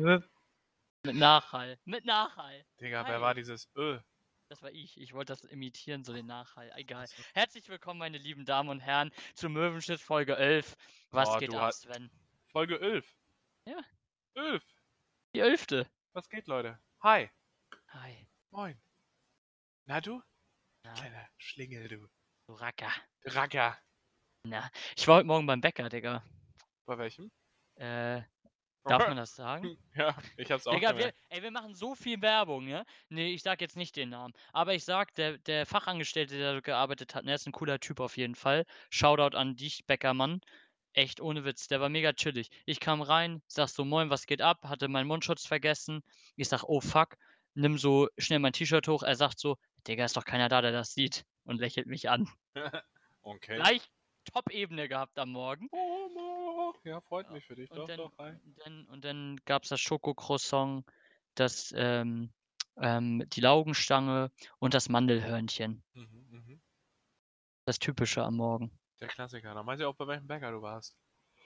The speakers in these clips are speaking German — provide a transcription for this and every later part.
Mit Nachhall. Mit Nachhall. Digga, wer Hi. war dieses Ö? Das war ich. Ich wollte das imitieren, so den Nachhall. Egal. Herzlich willkommen, meine lieben Damen und Herren, zu Möwenschiff Folge 11. Was Oh, geht ab, hast- Sven? Folge 11. Ja. 11. Die elfte. Was geht, Leute? Hi. Hi. Moin. Na du? Na, Kleiner Schlingel, du. du Racker. Racker. Na, ich war heute Morgen beim Bäcker, Digga. Bei welchem? Äh, darf man das sagen? Ja, ich hab's auch Digga, wir, ey, wir machen so viel Werbung, ne? Nee, ich sag jetzt nicht den Namen. Aber ich sag, der, der Fachangestellte, der da gearbeitet hat, der ist ein cooler Typ auf jeden Fall. Shoutout an dich, Bäckermann. Echt ohne Witz, der war mega chillig. Ich kam rein, sag so, moin, was geht ab? Hatte meinen Mundschutz vergessen. Ich sag, oh fuck, nimm so schnell mein T-Shirt hoch. Er sagt so, Digga, ist doch keiner da, der das sieht. Und lächelt mich an. okay. Gleich Top-Ebene gehabt am Morgen. Oh. Ja, freut Ja, mich für dich. Und Doch, dann, doch, dann, und dann gab es das Schokocroissant, das, ähm, ähm, die Laugenstange und das Mandelhörnchen. Mhm, mhm. Das Typische am Morgen. Der Klassiker. Da weiß ich auch, bei welchem Bäcker du warst.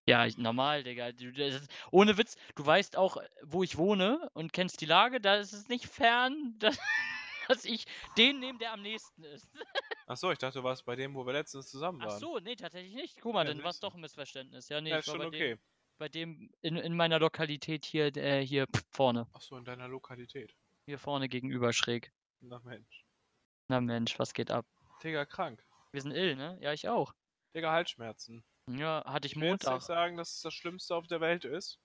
Ja, ich, normal, Digga. Du, das ist, ohne Witz, du weißt auch, wo ich wohne und kennst die Lage. Da ist es nicht fern, dass, dass ich den nehme, der am nächsten ist. Ach so, ich dachte, du warst bei dem, wo wir letztens zusammen waren. so, nee, tatsächlich nicht. Guck mal, Ja, dann war es doch ein Missverständnis. Ja, nee, Ja, ich ist war schon bei okay. dem, bei dem in, in meiner Lokalität hier, äh, hier vorne. Ach so, in deiner Lokalität. Hier vorne gegenüber schräg. Na Mensch. Na Mensch, was geht ab? Digga, krank. Wir sind ill, ne? Ja, ich auch. Digga, Halsschmerzen. Ja, hatte ich Ich will Montag. nicht sagen, dass es das Schlimmste auf der Welt ist.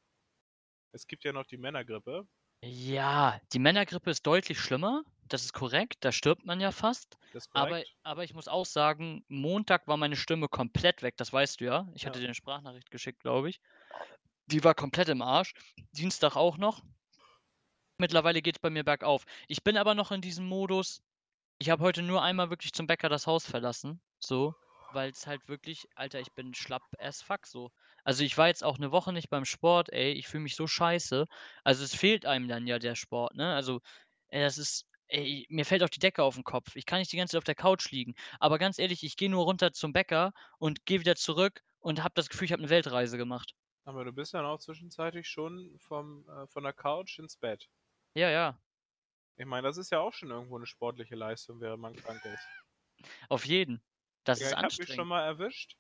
Es gibt ja noch die Männergrippe. Ja, die Männergrippe ist deutlich schlimmer. Das ist korrekt. Da stirbt man ja fast. Aber, aber ich muss auch sagen, Montag war meine Stimme komplett weg. Das weißt du ja. Ich hatte Ja. dir eine Sprachnachricht geschickt, glaube ich. Die war komplett im Arsch. Dienstag auch noch. Mittlerweile geht es bei mir bergauf. Ich bin aber noch in diesem Modus. Ich habe heute nur einmal wirklich zum Bäcker das Haus verlassen. So. Weil es halt wirklich, Alter, ich bin schlapp as fuck so. Also ich war jetzt auch eine Woche nicht beim Sport, ey. Ich fühle mich so scheiße. Also es fehlt einem dann ja der Sport, ne? Also, ey, das ist. Ey, mir fällt auch die Decke auf den Kopf. Ich kann nicht die ganze Zeit auf der Couch liegen. Aber ganz ehrlich, ich gehe nur runter zum Bäcker und gehe wieder zurück und habe das Gefühl, ich habe eine Weltreise gemacht. Aber du bist dann auch zwischenzeitlich schon vom, äh, von der Couch ins Bett. Ja, ja. Ich meine, das ist ja auch schon irgendwo eine sportliche Leistung, während man krank ist. Auf jeden. Das Ja, ist ich habe mich schon anstrengend. mal erwischt,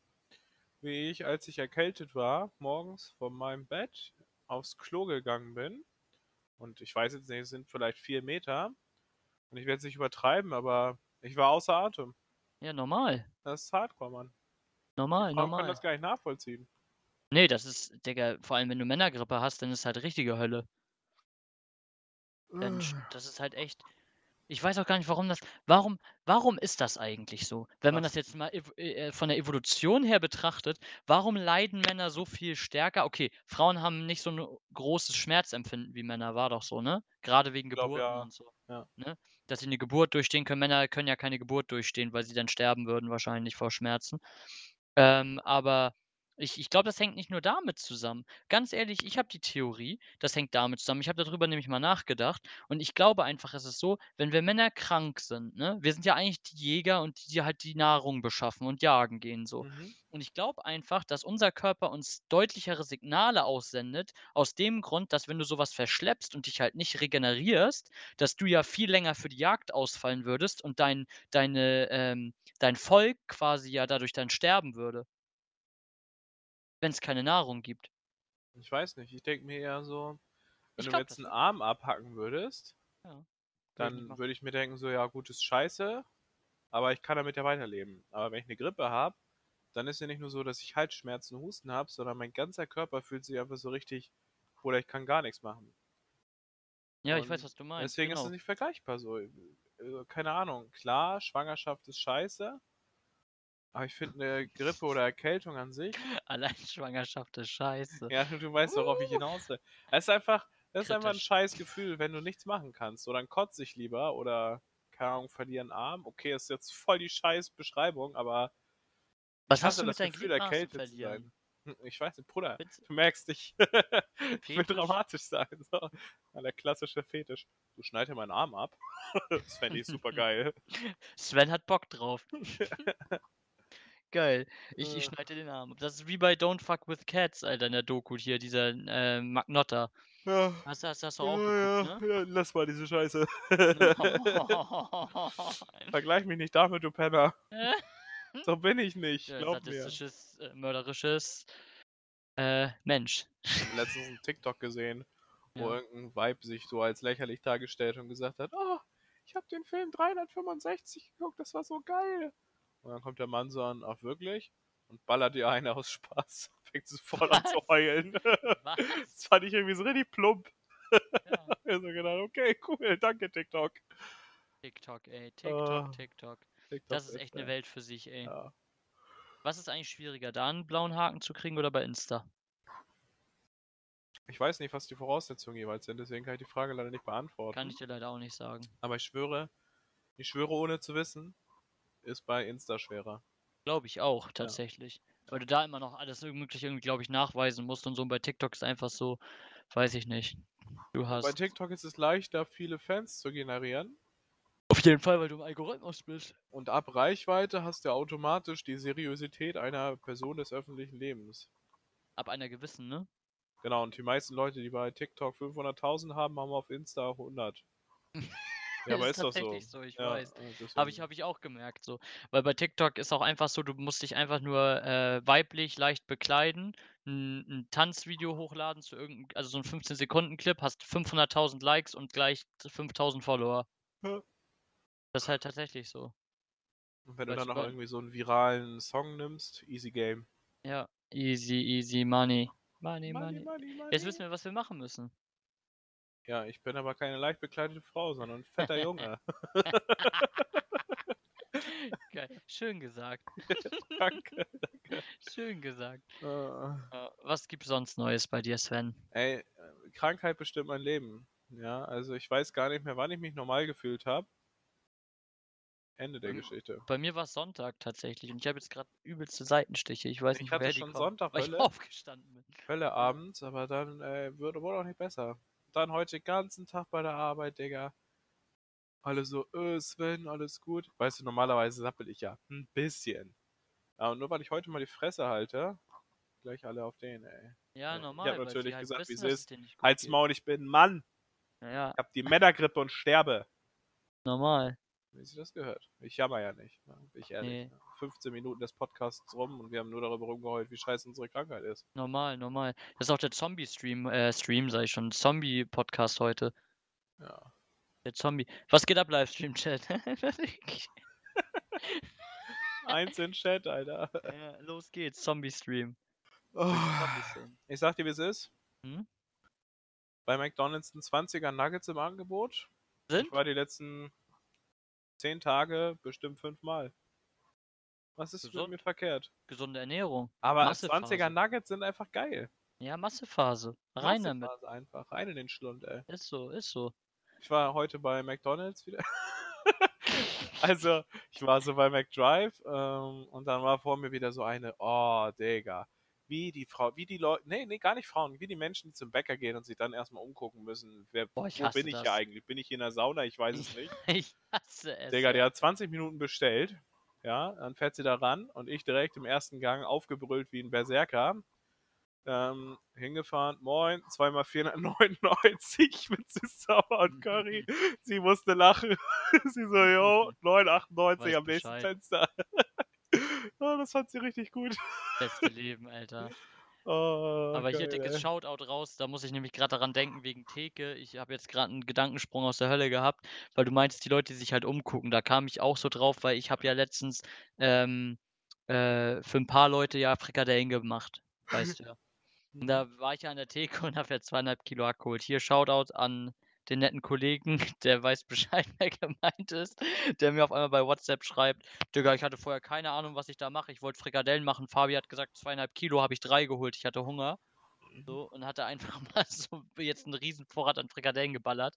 wie ich, als ich erkältet war, morgens von meinem Bett aufs Klo gegangen bin. Und ich weiß jetzt nicht, es sind vielleicht vier Meter. Und ich werde es nicht übertreiben, aber ich war außer Atem. Ja, normal. Das ist hardcore, Mann. Normal, Frauen können normal. das gar nicht nachvollziehen. Nee, das ist, Digga, vor allem wenn du Männergrippe hast, dann ist halt richtige Hölle. Dann, sch- das ist halt echt. Ich weiß auch gar nicht, warum das. Warum, warum ist das eigentlich so? Wenn man das jetzt mal ev äh, von der Evolution her betrachtet, warum leiden Männer so viel stärker? Okay, Frauen haben nicht so ein großes Schmerzempfinden wie Männer, war doch so, ne? Gerade wegen Ich glaub, Geburten ja. und so. Ja. Ne? Dass sie eine Geburt durchstehen können. Männer können ja keine Geburt durchstehen, weil sie dann sterben würden, wahrscheinlich vor Schmerzen. Ähm, aber ich, ich glaube, das hängt nicht nur damit zusammen. Ganz ehrlich, ich habe die Theorie, das hängt damit zusammen. Ich habe darüber nämlich mal nachgedacht. Und ich glaube einfach, es ist so, wenn wir Männer krank sind, ne, wir sind ja eigentlich die Jäger und die, die halt die Nahrung beschaffen und jagen gehen so. Mhm. Und ich glaube einfach, dass unser Körper uns deutlichere Signale aussendet, aus dem Grund, dass wenn du sowas verschleppst und dich halt nicht regenerierst, dass du ja viel länger für die Jagd ausfallen würdest und dein, deine, ähm, dein Volk quasi ja dadurch dann sterben würde. Wenn es keine Nahrung gibt. Ich weiß nicht, ich denke mir eher so, wenn Ich du glaub jetzt einen. Arm abhacken würdest, Ja. Dann würde ich mir denken, so, ja, gut, ist scheiße, aber ich kann damit ja weiterleben. Aber wenn ich eine Grippe habe, dann ist ja nicht nur so, dass ich Halsschmerzen und Husten habe, sondern mein ganzer Körper fühlt sich einfach so richtig, oder ich kann gar nichts machen. Ja, ich weiß, Und was du meinst. Deswegen ist genau. es nicht vergleichbar so. Äh, Keine Ahnung, klar, Schwangerschaft ist scheiße, aber ich finde eine Grippe oder Erkältung an sich, Allein Schwangerschaft ist scheiße. ja, du weißt, worauf ich hinaus will. Es ist einfach, es ist einfach ein scheiß Gefühl, wenn du nichts machen kannst. Oder dann kotze ich lieber oder, keine Ahnung, verliere einen Arm. Okay, ist jetzt voll die scheiß Beschreibung, aber Was hast du mit das deinen Gefühl, erkältet zu verlieren? sein. Hm, Ich weiß nicht, Bruder, Find's- du merkst, ich, ich will dramatisch sein. So. Der klassische Fetisch. Du schneid dir meinen Arm ab. das fände ich super geil. Sven hat Bock drauf. Geil. Ich ich Äh. schneide den Arm. Das ist wie bei Don't Fuck with Cats, Alter, in der Doku hier, dieser, äh, Magnotta. Ja. Hast du hast hast du Ja, auch ja, geguckt, ne? ja, lass mal diese Scheiße. Vergleich mich nicht damit, du Penner. So bin ich nicht, Ja, glaub mir. sadistisches, äh, mörderisches, äh, Mensch. Ich habe letztens 'n TikTok gesehen, wo Ja. irgend 'n Weib sich so als lächerlich dargestellt und gesagt hat: „Oh, ich habe den Film 365 geguckt, das war so geil.“ Und dann kommt der Mann so an: „Ach wirklich?“ Und ballert ihr eine aus Spaß. Fängt sofort an zu heulen. Was? Das fand ich irgendwie so richtig plump. Ja. Ich habe so gedacht: „Okay, cool, danke TikTok.“ TikTok, ey. TikTok, Ah. TikTok. TikTok Das ist echt 'ne ey. Welt für sich, ey. Ja. Was ist eigentlich schwieriger, da 'n blauen Haken zu kriegen oder bei Insta? Ich weiß nicht, was die Voraussetzungen jeweils sind, deswegen kann ich die Frage leider nicht beantworten. Kann ich dir leider auch nicht sagen. Aber ich schwöre ich schwöre ohne zu wissen, ist bei Insta schwerer. Glaube ich auch, Ja. tatsächlich. Weil du da immer noch alles Mögliche irgendwie, glaube ich, nachweisen musst und so. Und bei TikTok ist einfach so, weiß ich nicht. Du Bei hast TikTok ist es leichter, viele Fans zu generieren. Auf jeden Fall, weil du im Algorithmus bist. Und ab Reichweite hast du automatisch die Seriosität einer Person des öffentlichen Lebens. Ab einer gewissen, ne? Genau, und die meisten Leute, die bei TikTok 500.000 haben, haben auf Insta 100. Ja, aber Ist ist doch so. tatsächlich so, ich Ja, weiß. Habe ich habe ich auch gemerkt so. Weil bei TikTok ist auch einfach so, du musst dich einfach nur, äh, weiblich leicht bekleiden, 'n 'n Tanzvideo hochladen zu irgend 'n also so 'n 15 Sekunden Clip, hast 500.000 Likes und gleich 5.000 Follower. Ja. Das ist halt tatsächlich so. Und wenn du Weißt dann du, noch weil irgendwie so 'n viralen Song nimmst, easy game. Ja, easy, easy money. Money, Money, money. money, Jetzt wissen money. wir, was wir machen müssen. Ja, ich bin aber keine leicht bekleidete Frau, sondern 'n fetter Junge. Geil, schön gesagt. Danke, danke. Schön gesagt. Ja, was gibt's sonst Neues bei dir, Sven? Ey, äh, Krankheit bestimmt mein Leben. Ja, also ich weiß gar nicht mehr, wann ich mich normal gefühlt habe. Ende der Ähm, Geschichte. bei mir war's Sonntag tatsächlich und ich habe jetzt grad übelste Seitenstiche. Ich weiß Ich nicht, hatte die schon kommen, Sonntag weil ich Hölle. aufgestanden bin. Hölle abends, aber dann, äh, wurde wurde auch nicht besser. Dann heute ganzen Tag bei der Arbeit, Digga. Alle so: „Äh, Sven, alles gut?“ Weißt du, normalerweise sappel ich ja 'n bisschen. Ja, und nur weil ich heute mal die Fresse halte, gleich alle auf den, ey. Ja, ich normal, habe weil natürlich sie halt gesagt, dass es ist. „Halt's. Maul, ich bin Mann!“ Ja, ja. „Ich habe die Männergrippe und sterbe!“ Normal. Wie sich das gehört. Ich jammer ja nicht, ne, bin ich ehrlich, Ne. ne? 15 Minuten des Podcasts rum und wir haben nur darüber rumgeheult, wie scheiße unsere Krankheit ist. Normal, normal. Das ist auch der Zombie-Stream äh, Stream, sage ich schon, Zombie-Podcast heute. Ja. Der Zombie. Was geht ab, Livestream-Chat? Eins in Chat, Alter. Ja, los geht's, Zombie-Stream. Oh. Ich sage dir, wie's ist. Mhm. Bei McDonald's 'n 20er Nuggets im Angebot. Ich Sind? war die letzten 10 Tage bestimmt 5 Mal. Was ist mit mir Gesund. verkehrt? Gesunde Ernährung. Aber 20er Massephase. Nuggets sind einfach geil. Ja, Massephase. Rein damit. Massephase einfach, rein in den Schlund, ey. Ist so, ist so. Ich war heute bei McDonald's wieder. Also, ich war so bei McDrive, ähm, und dann war vor mir wieder so eine oh, Digga, wie die Frau wie die Leu ne, ne, gar nicht Frauen, wie die Menschen, die zum Bäcker gehen und sich dann erst mal umgucken müssen. Wer Boah, ich wo bin ich hier das. eigentlich? Bin ich hier in der Sauna? Ich weiß es nicht. Ich hasse es, Digga, ja. hat 20 Minuten bestellt, ja, dann fährt sie da ran und ich direkt im ersten Gang aufgebrüllt wie 'n Berserker, ähm, hingefahren: „Moin, zweimal 499 mit Süß-Sauer und Curry.“ Sie musste lachen. Sie so: „Jo, 9,98 Weiß am nächsten Bescheid. Fenster.“ Oh, das fand sie richtig gut. Beste Leben, Alter. Oh, Aber hier geil, dickes ey. Shoutout raus, da muss ich nämlich grad daran denken wegen Theke. Ich habe jetzt grad 'n Gedankensprung aus der Hölle gehabt, weil du meintest, die Leute, die sich halt umgucken. Da kam ich auch so drauf, weil ich habe ja letztens, ähm, äh, für 'n paar Leute ja Frikadellen gemacht, weißt du. Und da war ich ja an der Theke und habe ja 2,5 Kilo abgeholt. Hier Shoutout an den netten Kollegen, der weiß Bescheid, wer gemeint ist, der mir auf einmal bei WhatsApp schreibt: „Digga, ich hatte vorher keine Ahnung, was ich da mache. Ich wollte Frikadellen machen. Fabi hat gesagt 2,5 Kilo, habe ich 3 geholt. Ich hatte Hunger.“ Mhm. So, und hatte einfach mal so jetzt 'n Riesenvorrat an Frikadellen geballert.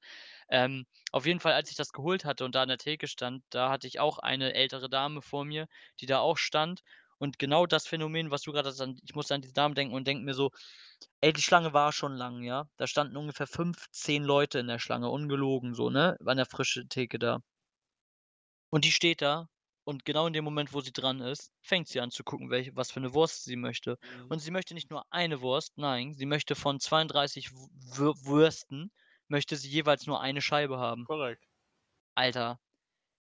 Ähm, auf jeden Fall, als ich das geholt hatte und da an der Theke stand, da hatte ich auch eine ältere Dame vor mir, die da auch stand. Und genau das Phänomen, was du hattest an ich musste an diese Dame denken und denke mir so: „Ey, die Schlange war schon lang, ja?“ Da standen ungefähr 15 Leute in der Schlange, ungelogen so, ne, an der frischen Theke da. Und die steht da Und genau in dem Moment, wo sie dran ist, fängt sie an zu gucken, welche was für 'ne Wurst sie möchte. Mhm. Und sie möchte nicht nur eine Wurst, nein, sie möchte von 32 W Wür Würsten möchte sie jeweils nur eine Scheibe haben. Korrekt. Alter,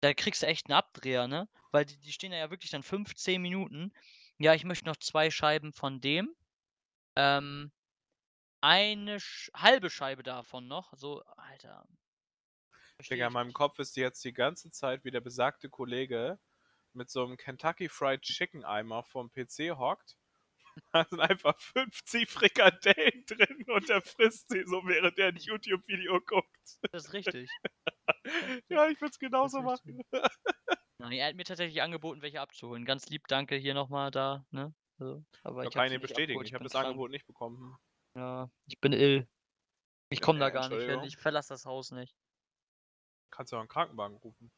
da kriegst du echt 'n Abdreher, ne? Weil die die stehen ja wirklich dann 5, 10 Minuten. Ja, ich möchte noch 2 Scheiben von dem. Ähm, eine Sch halbe Scheibe davon noch, so, Alter. Verstehe Digga, in ich meinem. Kopf ist jetzt die ganze Zeit, wie der besagte Kollege mit so 'nem Kentucky Fried Chicken Eimer vorm PC hockt. Da sind einfach 50 Frikadellen drin und er frisst sie so, während er 'n YouTube-Video guckt. Das ist richtig. Ja, ich würde es genauso machen. Nein, er hat mir tatsächlich angeboten, welche abzuholen. Ganz lieb, danke hier noch mal da, ne? So, aber Ja, ich habe kann sie ich nicht bestätigen. abgeholt, Ich ich habe das krank. Angebot nicht bekommen. Ja, ich bin ill. Ich Ja, komme da äh, gar nicht hin. Ich verlasse das Haus nicht. Kannst du auch 'n Krankenwagen rufen.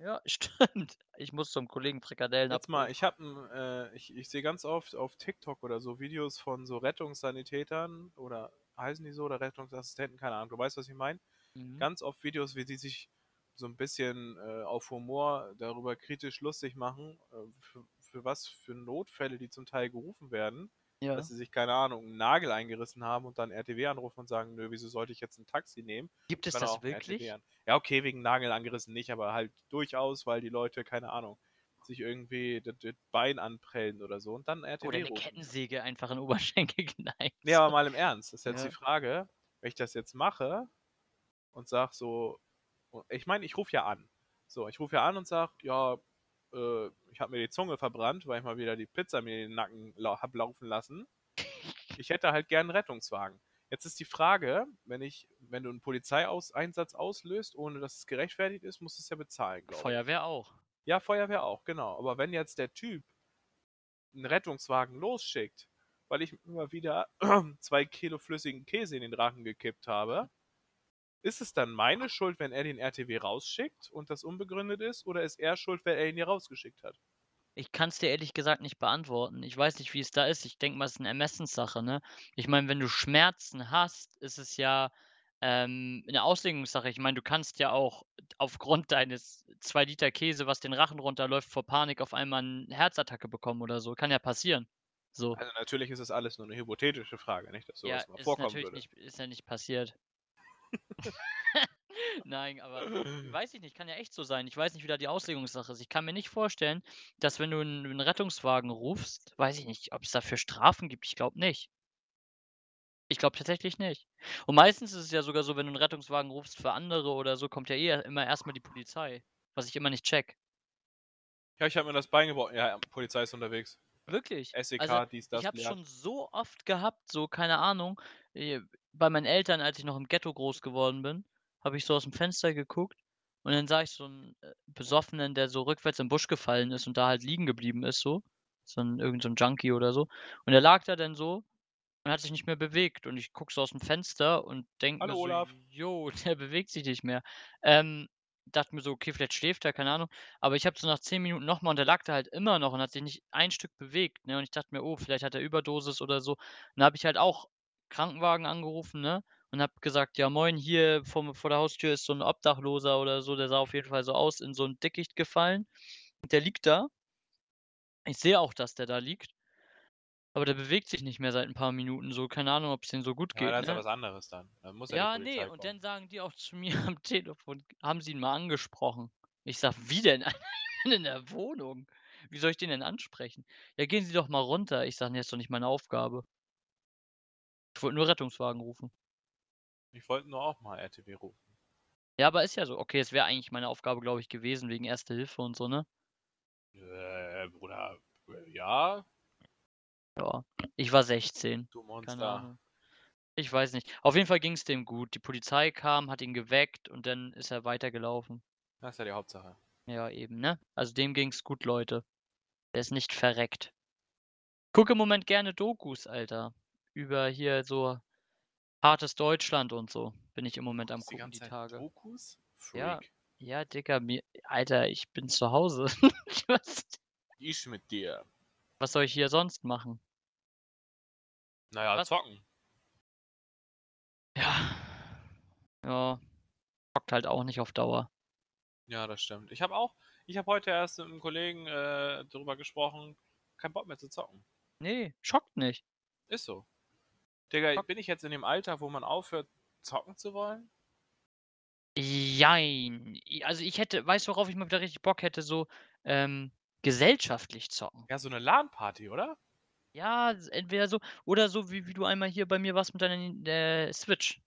Ja, stimmt. Ich muss zum Kollegen Frikadellen Jetzt mal, abholen. ich habe äh, ich ich sehe ganz oft auf TikTok oder so Videos von so Rettungssanitätern oder heißen die so oder Rettungsassistenten, keine Ahnung. Du weißt, was ich meine? Mhm. Ganz oft Videos, wie die sich so 'n bisschen, äh, auf Humor darüber kritisch lustig machen, äh, für für was für Notfälle die zum Teil gerufen werden. Ja. Dass sie sich, keine Ahnung, 'n Nagel eingerissen haben und dann RTW anrufen und sagen: „Nö, wieso sollte ich jetzt 'n Taxi nehmen?“ Gibt es das wirklich? Ja, okay, wegen Nagel angerissen nicht, aber halt durchaus, weil die Leute, keine Ahnung, sich irgendwie das das Bein anprellen oder so und dann RTW Oder 'ne rufen. Kettensäge einfach in den Oberschenkel knallen, Ne, so. aber mal im Ernst, ist jetzt Ja. die Frage, wenn ich das jetzt mache und sage so ich meine, ich rufe ja an. So, ich rufe ja an und sage: „Ja, äh, ich habe mir die Zunge verbrannt, weil ich mal wieder die Pizza mir in den Nacken lau habe laufen lassen. Ich hätte halt gern 'n Rettungswagen.“ Jetzt ist die Frage, wenn ich wenn du 'n Polizeiaus Einsatz auslöst, ohne dass es gerechtfertigt ist, musst du's ja bezahlen, glaube ich. Feuerwehr auch. Ja, Feuerwehr auch, genau. Aber wenn jetzt der Typ 'n Rettungswagen losschickt, weil ich mal wieder 2 Kilo flüssigen Käse in den Rachen gekippt habe, ist es dann meine Schuld, wenn er den RTW rausschickt und das unbegründet ist, oder ist er schuld, weil er ihn hier rausgeschickt hat? Ich kann's dir ehrlich gesagt nicht beantworten. Ich weiß nicht, wie es da ist. Ich denke mal, es ist 'ne Ermessenssache, ne? Ich meine, wenn du Schmerzen hast, ist es ja, ähm, 'ne Auslegungssache. Ich meine, du kannst ja auch aufgrund deines 2 Liter Käse, was den Rachen runterläuft, vor Panik auf einmal 'n Herzattacke bekommen oder so. Kann ja passieren. So. Also, natürlich ist das alles nur 'ne hypothetische Frage, nicht, dass so Ja, mal ist vorkommen natürlich würde. nicht ist ja nicht passiert. Nein, aber weiß ich nicht, kann ja echt so sein. Ich weiß nicht, wie da die Auslegungssache ist. Ich kann mir nicht vorstellen, dass wenn du 'n 'n Rettungswagen rufst weiß ich nicht, ob's dafür Strafen gibt. Ich glaube nicht. Ich glaube tatsächlich nicht. Und meistens ist es ja sogar so, wenn du 'n Rettungswagen rufst für andere oder so, kommt ja eh immer erst mal die Polizei, was ich immer nicht checke. Ja, ich habe mir das Bein gebrochen. Ja, Polizei ist unterwegs. Wirklich? SEK, Also, dies, das, ich habe es schon so oft gehabt, so, keine Ahnung, äh, bei meinen Eltern, als ich noch im Ghetto groß geworden bin, habe ich so aus'm Fenster geguckt und dann sah ich so 'n, äh, Besoffenen, der so rückwärts im Busch gefallen ist und da halt liegen geblieben ist so. So 'n irgend so 'n Junkie oder so. Und der lag da dann so und hat sich nicht mehr bewegt und ich gucke so aus'm Fenster und denke mir so: Olaf. „Jo, der bewegt sich nicht mehr.“ Ähm, dachte mir so: „Okay, vielleicht schläft er“, keine Ahnung. Aber ich habe so nach 10 Minuten noch mal und der lag da halt immer noch und hat sich nicht ein Stück bewegt, ne? Und ich dachte mir: „Oh, vielleicht hat er Überdosis oder so.“ Und dann habe ich halt auch Krankenwagen angerufen, ne? Und habe gesagt: „Ja, moin, hier vorm vor der Haustür ist so 'n Obdachloser oder so, der sah auf jeden Fall so aus, in so 'n Dickicht gefallen.“ Und der liegt da. Ich sehe auch, dass der da liegt. Aber der bewegt sich nicht mehr seit 'n paar Minuten so. Keine Ahnung, ob's dem so gut Ja, geht, das ist ja ne? was anderes dann. Dann muss ja die Ja, ne, Polizei und kommen. dann sagen die auch zu mir am Telefon haben sie ihn mal angesprochen. Ich sage: „Wie denn? In der Wohnung. Wie soll ich den denn ansprechen?“ „Ja, gehen Sie doch mal runter.“ Ich sage: „Ne, ist doch nicht meine Aufgabe.“ Ich wollte nur Rettungswagen rufen. Ich wollte nur auch mal RTW rufen. Ja, aber ist ja so. Okay, es wäre eigentlich meine Aufgabe, glaube ich, gewesen wegen Erste Hilfe und so, ne? Äh, Bruder, äh, ja. Ja, ich war 16. Du Monster. Ich weiß nicht. Auf jeden Fall ging's dem gut. Die Polizei kam, hat ihn geweckt und dann ist er weitergelaufen. Das ist ja die Hauptsache. Ja, eben, ne? Also, dem ging's gut, Leute. Der ist nicht verreckt. Gucke im Moment gerne Dokus, Alter. Über hier so hartes Deutschland und so bin ich im Moment am die gucken die Tage. Dokus? Ja, Freak. ja, Digga, mir Alter, ich bin zu Hause. Was Ich mit dir. was soll ich hier sonst machen? Na ja, Was? zocken. Ja. Ja. Bockt halt auch nicht auf Dauer. Ja, das stimmt. Ich habe auch Ich habe heute erst mit einem Kollegen äh, darüber gesprochen, kein Bock mehr zu zocken. Nee, schockt nicht. Ist so. Digga, bin ich jetzt in dem Alter, wo man aufhört, zocken zu wollen? Jein. Also ich hätte, weißt du, worauf ich mal wieder richtig Bock hätte, so ähm, gesellschaftlich zocken. Ja, so eine LAN-Party, oder? Ja, entweder so, oder so, wie, wie du einmal hier bei mir warst mit deiner äh, Switch.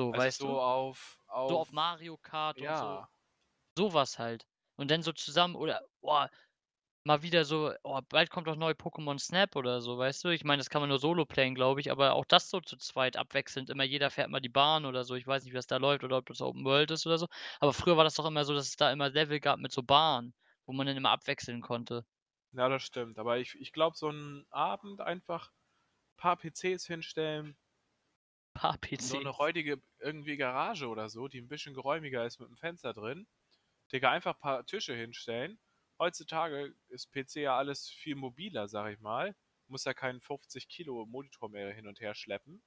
So, Also weißt so du? auf, auf. So auf Mario Kart und so. Ja. Sowas halt. Und dann so zusammen, oder, boah, mal wieder so, oh, bald kommt doch neu Pokémon Snap oder so, weißt du? Ich meine, das kann man nur solo playen, glaube ich, aber auch das so zu zweit abwechselnd. Immer jeder fährt mal die Bahn oder so. Ich weiß nicht, wie das da läuft oder ob das Open World ist oder so. Aber früher war das doch immer so, dass es da immer Level gab mit so Bahnen, wo man dann immer abwechseln konnte. Ja, das stimmt. Aber ich, ich glaube, so einen Abend einfach ein paar PCs hinstellen, Paar PCs. so eine räudige irgendwie Garage oder so, die ein bisschen geräumiger ist mit einem Fenster drin. Digga, einfach ein paar Tische hinstellen. Heutzutage ist PC ja alles viel mobiler, sag ich mal. Muss ja keinen 50 Kilo Monitor mehr hin und her schleppen.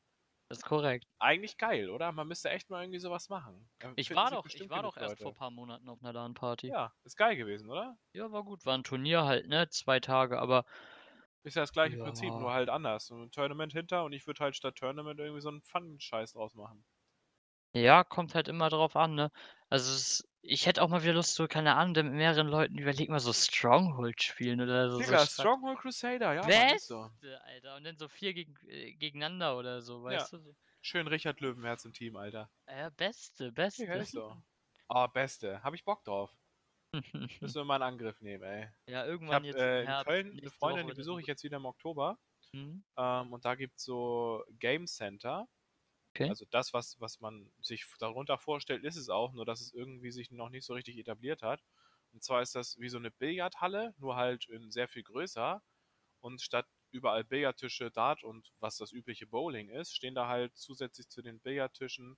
Das ist korrekt. Eigentlich geil, oder? Man müsste echt mal irgendwie sowas machen. Da Ich war doch, ich war doch erst vor Leute. ein paar Monaten auf einer LAN-Party. Ja, ist geil gewesen, oder? Ja, war gut. War ein Turnier halt, ne? Zwei Tage, aber Ist ja das gleiche Prinzip, Ja. nur halt anders. So ein Tournament hinter und ich würde halt statt Tournament irgendwie so einen Fun-Scheiß draus machen. ja, kommt halt immer drauf an, ne? Also es, ich hätte auch mal wieder Lust, so, keine Ahnung, mit mehreren Leuten überleg mal so Stronghold spielen oder so. so Digga, Stadt- Stronghold Crusader, ja, Beste, so. Alter. Und dann so vier gegen, äh, gegeneinander oder so, weißt du? So. Schön Richard Löwenherz im Team, Alter. Ja, beste, beste. Digga, ist so. Ah, beste. Hab ich Bock drauf. Müssen wir mal einen Angriff nehmen, ey. ja, Ich irgendwann hab jetzt im äh, in Herbst, Köln eine Freundin, die besuche ich so. jetzt wieder im Oktober. Mhm. Ähm, und da gibt's so Game Center. Okay. Also das, was, was man sich darunter vorstellt, ist es auch, nur dass es irgendwie sich noch nicht so richtig etabliert hat. Und zwar ist das wie so eine Billardhalle, nur halt in sehr viel größer. Und statt überall Billardtische, Dart und was das übliche Bowling ist, stehen da halt zusätzlich zu den Billardtischen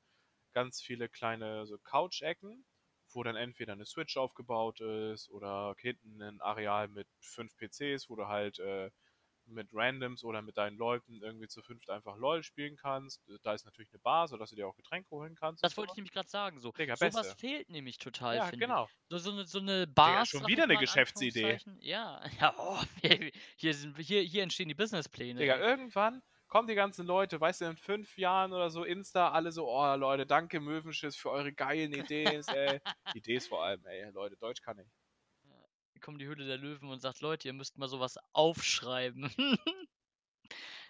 ganz viele kleine so Couch-Ecken, wo dann entweder eine Switch aufgebaut ist oder hinten ein Areal mit fünf PCs, wo du halt äh, mit Randoms oder mit deinen Leuten irgendwie zu fünft einfach LOL spielen kannst. Da ist natürlich eine Bar, sodass du dir auch Getränke holen kannst. Das wollte ich nämlich gerade sagen. So. Digga, Sowas Beste. fehlt nämlich total, Ja, genau. So, so eine, so eine Bar. schon sag wieder eine Geschäftsidee. Ja, ja, oh, hier, sind, hier, hier entstehen die Businesspläne. Digga, irgendwann kommen die ganzen Leute, weißt du, in fünf Jahren oder so, Insta, alle so, oh Leute, danke Möwenschiss für eure geilen Ideen, ey. Ideen vor allem, ey, Leute, Deutsch kann ich. Kommt die Hülle der Löwen und sagt, Leute, ihr müsst mal sowas aufschreiben.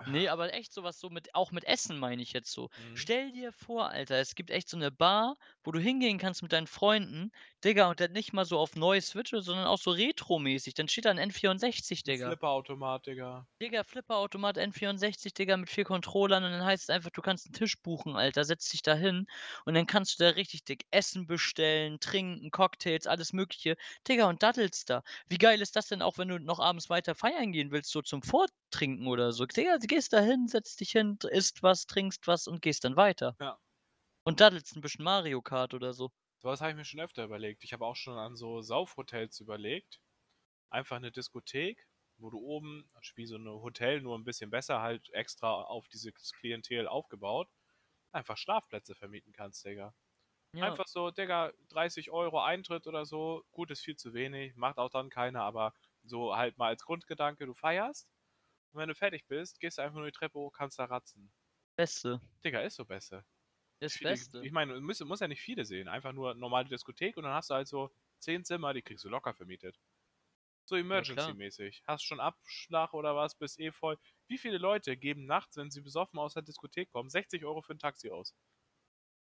nee, aber echt sowas so mit, auch mit Essen meine ich jetzt so. Mhm. Stell dir vor, Alter, es gibt echt so eine Bar, wo du hingehen kannst mit deinen Freunden, Digga, und dann nicht mal so auf neue Switche, sondern auch so retromäßig. Dann steht da ein N64, Digga. Flipperautomat, Digga. Digga, Flipperautomat N64, Digga, mit vier Controllern und dann heißt es einfach, du kannst einen Tisch buchen, Alter, setz dich da hin und dann kannst du da richtig dick Essen bestellen, trinken, Cocktails, alles mögliche. Digga, und daddelst da. Wie geil ist das denn auch, wenn du noch abends weiter feiern gehen willst, so zum Vortrinken oder so? Digga, du gehst da hin, setzt dich hin, isst was, trinkst was und gehst dann weiter. Ja. Und daddelst ein bisschen Mario Kart oder so. Sowas habe ich mir schon öfter überlegt. Ich habe auch schon an so Saufhotels überlegt. Einfach eine Diskothek, wo du oben, wie so ein Hotel, nur ein bisschen besser, halt extra auf dieses Klientel aufgebaut, einfach Schlafplätze vermieten kannst, Digga. Ja, Einfach so, Digga, 30 Euro Eintritt oder so. Gut, ist viel zu wenig, macht auch dann keiner, aber so halt mal als Grundgedanke, du feierst. Und wenn du fertig bist, gehst du einfach nur die Treppe hoch, kannst da ratzen. Beste. Digga, ist so besser. Das Viele- Beste. Ich meine, du musst, musst ja nicht viele sehen. Einfach nur normale Diskothek und dann hast du halt so 10 Zimmer, die kriegst du locker vermietet. So Emergency-mäßig. Hast schon Abschlag oder was, bist eh voll. Wie viele Leute geben nachts, wenn sie besoffen aus der Diskothek kommen, 60 Euro für ein Taxi aus?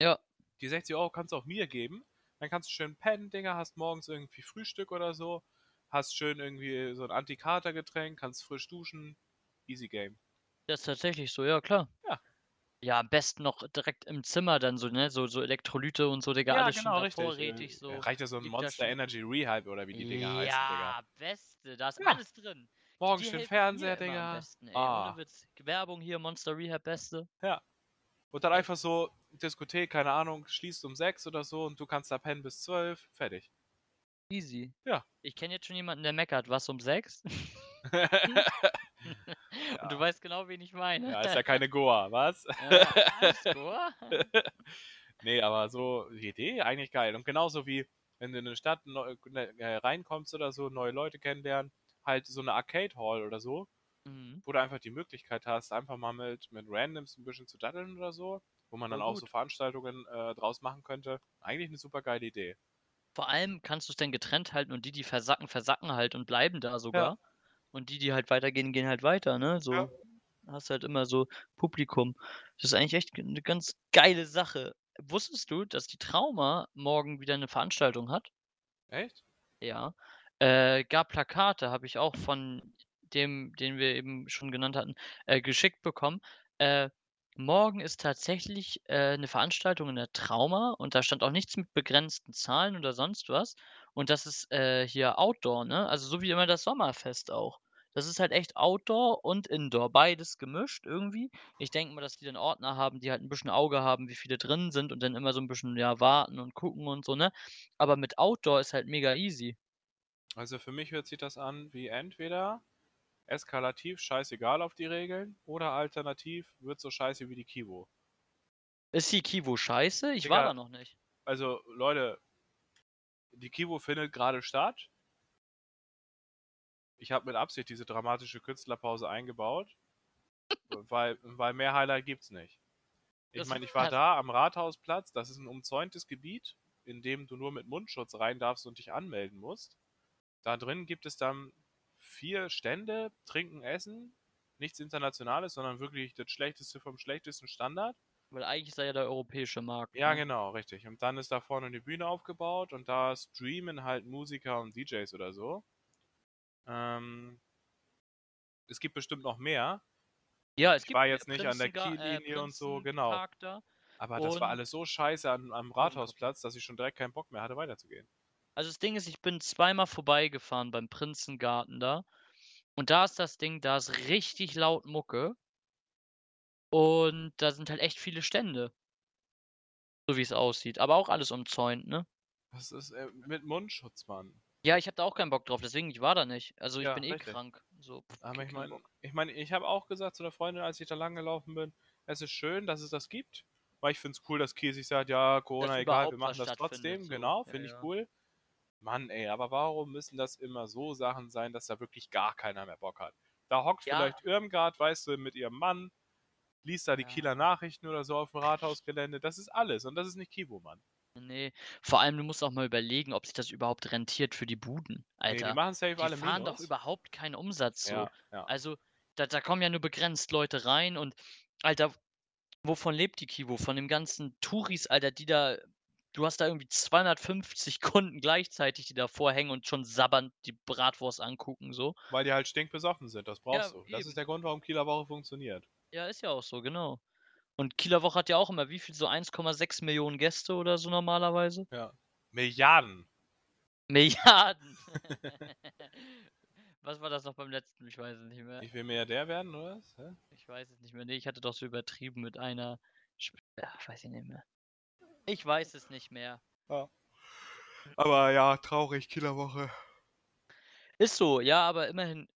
Ja. Die 60 Euro kannst du auch mir geben. Dann kannst du schön pennen, Dinger, hast morgens irgendwie Frühstück oder so. Hast schön irgendwie so ein Antikatergetränk, kannst frisch duschen. Easy Game. Das ist tatsächlich so, ja klar. Ja. Ja, am besten noch direkt im Zimmer dann so, ne? So, so Elektrolyte und so, Digga, alles schon da vorrätig. So. Reicht ja so ein Monster schon. Energy Rehab oder wie die Dinger heißen, Digga. Ja, beste, da ist Ja. alles drin. Morgen schön Fernseher, immer am Digga. besten, ey. Ah. Werbung hier, Monster Rehab, beste. Und dann einfach so, Diskothek, keine Ahnung, schließt um 6 oder so und du kannst da pennen bis 12, fertig. Easy. Ja. Ich kenne jetzt schon jemanden, der meckert, was um sechs? Und du Ja. weißt genau, wen ich meine. ja, ist ja keine Goa, was? Ja, gut. nee, aber so die Idee eigentlich geil. Und genauso wie wenn du in eine Stadt neu, ne, äh, reinkommst oder so, neue Leute kennenlernen, halt so eine Arcade Hall oder so, Mhm. wo du einfach die Möglichkeit hast, einfach mal mit, mit Randoms ein bisschen zu daddeln oder so, wo man dann Voll auch so Veranstaltungen äh, draus machen könnte. Eigentlich eine super geile Idee. Vor allem kannst du's denn getrennt halten und die, die versacken, versacken halt und bleiben da sogar. Und die, die halt weitergehen, gehen halt weiter, ne? So Ja. hast halt immer so Publikum. Das ist eigentlich echt 'ne ganz geile Sache. Wusstest du, dass die Trauma morgen wieder 'ne Veranstaltung hat? Echt? Ja. Äh, gab Plakate, habe ich auch von dem, den wir eben schon genannt hatten, äh, geschickt bekommen. Äh, morgen ist tatsächlich, äh, 'ne Veranstaltung in der Trauma und da stand auch nichts mit begrenzten Zahlen oder sonst was. Und das ist, äh, hier Outdoor, ne? Also, so wie immer das Sommerfest auch. Das ist halt echt Outdoor und Indoor, beides gemischt irgendwie. Ich denke mal, dass die dann Ordner haben, die halt 'n bisschen Auge haben, wie viele drin sind und dann immer so 'n bisschen, ja, warten und gucken und so, ne? Aber mit Outdoor ist halt mega easy. Also für mich hört sich das an wie entweder eskalativ scheißegal auf die Regeln oder alternativ wird so scheiße wie die Kivo. Ist die Kivo scheiße? Ich Digga. war da noch nicht. Also Leute, die Kivo findet gerade statt. Ich habe mit Absicht diese dramatische Künstlerpause eingebaut, weil, weil mehr Highlight gibt's nicht. Ich meine, ich war da am Rathausplatz, das ist ein umzäuntes Gebiet, in dem du nur mit Mundschutz rein darfst und dich anmelden musst. Da drin gibt es dann vier Stände, Trinken, Essen, nichts Internationales, sondern wirklich das Schlechteste vom schlechtesten Standard. Weil eigentlich sei ja der europäische Markt, Ja, ne? genau, richtig. Und dann ist da vorne eine Bühne aufgebaut und da streamen halt Musiker und DJs oder so. Ähm, es gibt bestimmt noch mehr, Ja, es Ich gibt war jetzt nicht an der äh, Kiellinie und so, genau. Da. aber das war Und- alles so scheiße an, am Rathausplatz, dass ich schon direkt keinen Bock mehr hatte, weiterzugehen. Also das Ding ist, ich bin zweimal vorbeigefahren beim Prinzengarten da. Und da ist das Ding, da ist richtig laut Mucke. Und da sind halt echt viele Stände. So wie es aussieht. Aber auch alles umzäunt, ne? Das ist äh, mit Mundschutz, Mann. Ja, ich habe da auch keinen Bock drauf, deswegen ich war da nicht. Also ich Ja, bin eh richtig. krank. So, pff, Aber kein ich meine, Bock. ich, mein, ich habe auch gesagt zu der Freundin, als ich da lang gelaufen bin, es ist schön, dass es das gibt. Weil ich finde es cool, dass Kiel sich sagt, ja, Corona egal, wir machen was das stattfindet, trotzdem. so. Genau, Ja, finde ich ja. cool. Mann, ey, aber warum müssen das immer so Sachen sein, dass da wirklich gar keiner mehr Bock hat? Da hockt Ja. vielleicht Irmgard, weißt du, mit ihrem Mann, liest da die Ja. Kieler Nachrichten oder so auf dem Rathausgelände. Das ist alles und das ist nicht Kivo, Mann. Nee, vor allem, du musst auch mal überlegen, ob sich das überhaupt rentiert für die Buden, Nee, Alter. die machen safe die alle fahren doch Minus. überhaupt keinen Umsatz so. Ja, ja. Also, da, da kommen ja nur begrenzt Leute rein und, Alter, wovon lebt die Kivo? Von dem ganzen Touris, Alter, die da. Du hast da irgendwie 250 Kunden gleichzeitig, die davor hängen und schon sabbernd die Bratwurst angucken, so. Weil die halt stinkbesoffen sind, das brauchst Ja, du. Das eben. ist der Grund, warum Kieler Woche funktioniert. Ja, ist ja auch so, genau. Und Kieler Woche hat ja auch immer wie viel? So 1,6 Millionen Gäste oder so normalerweise? Ja. Milliarden. Milliarden! Was war das noch beim letzten? Ich weiß es nicht mehr. Ich will Milliardär werden, oder was? Hä? Ich weiß es nicht mehr. Nee, ich hatte doch so übertrieben mit einer. Sp ja, weiß ich nicht mehr. Ich weiß es nicht mehr. Aber ja, traurig, Kieler Woche. Ist so, ja, aber immerhin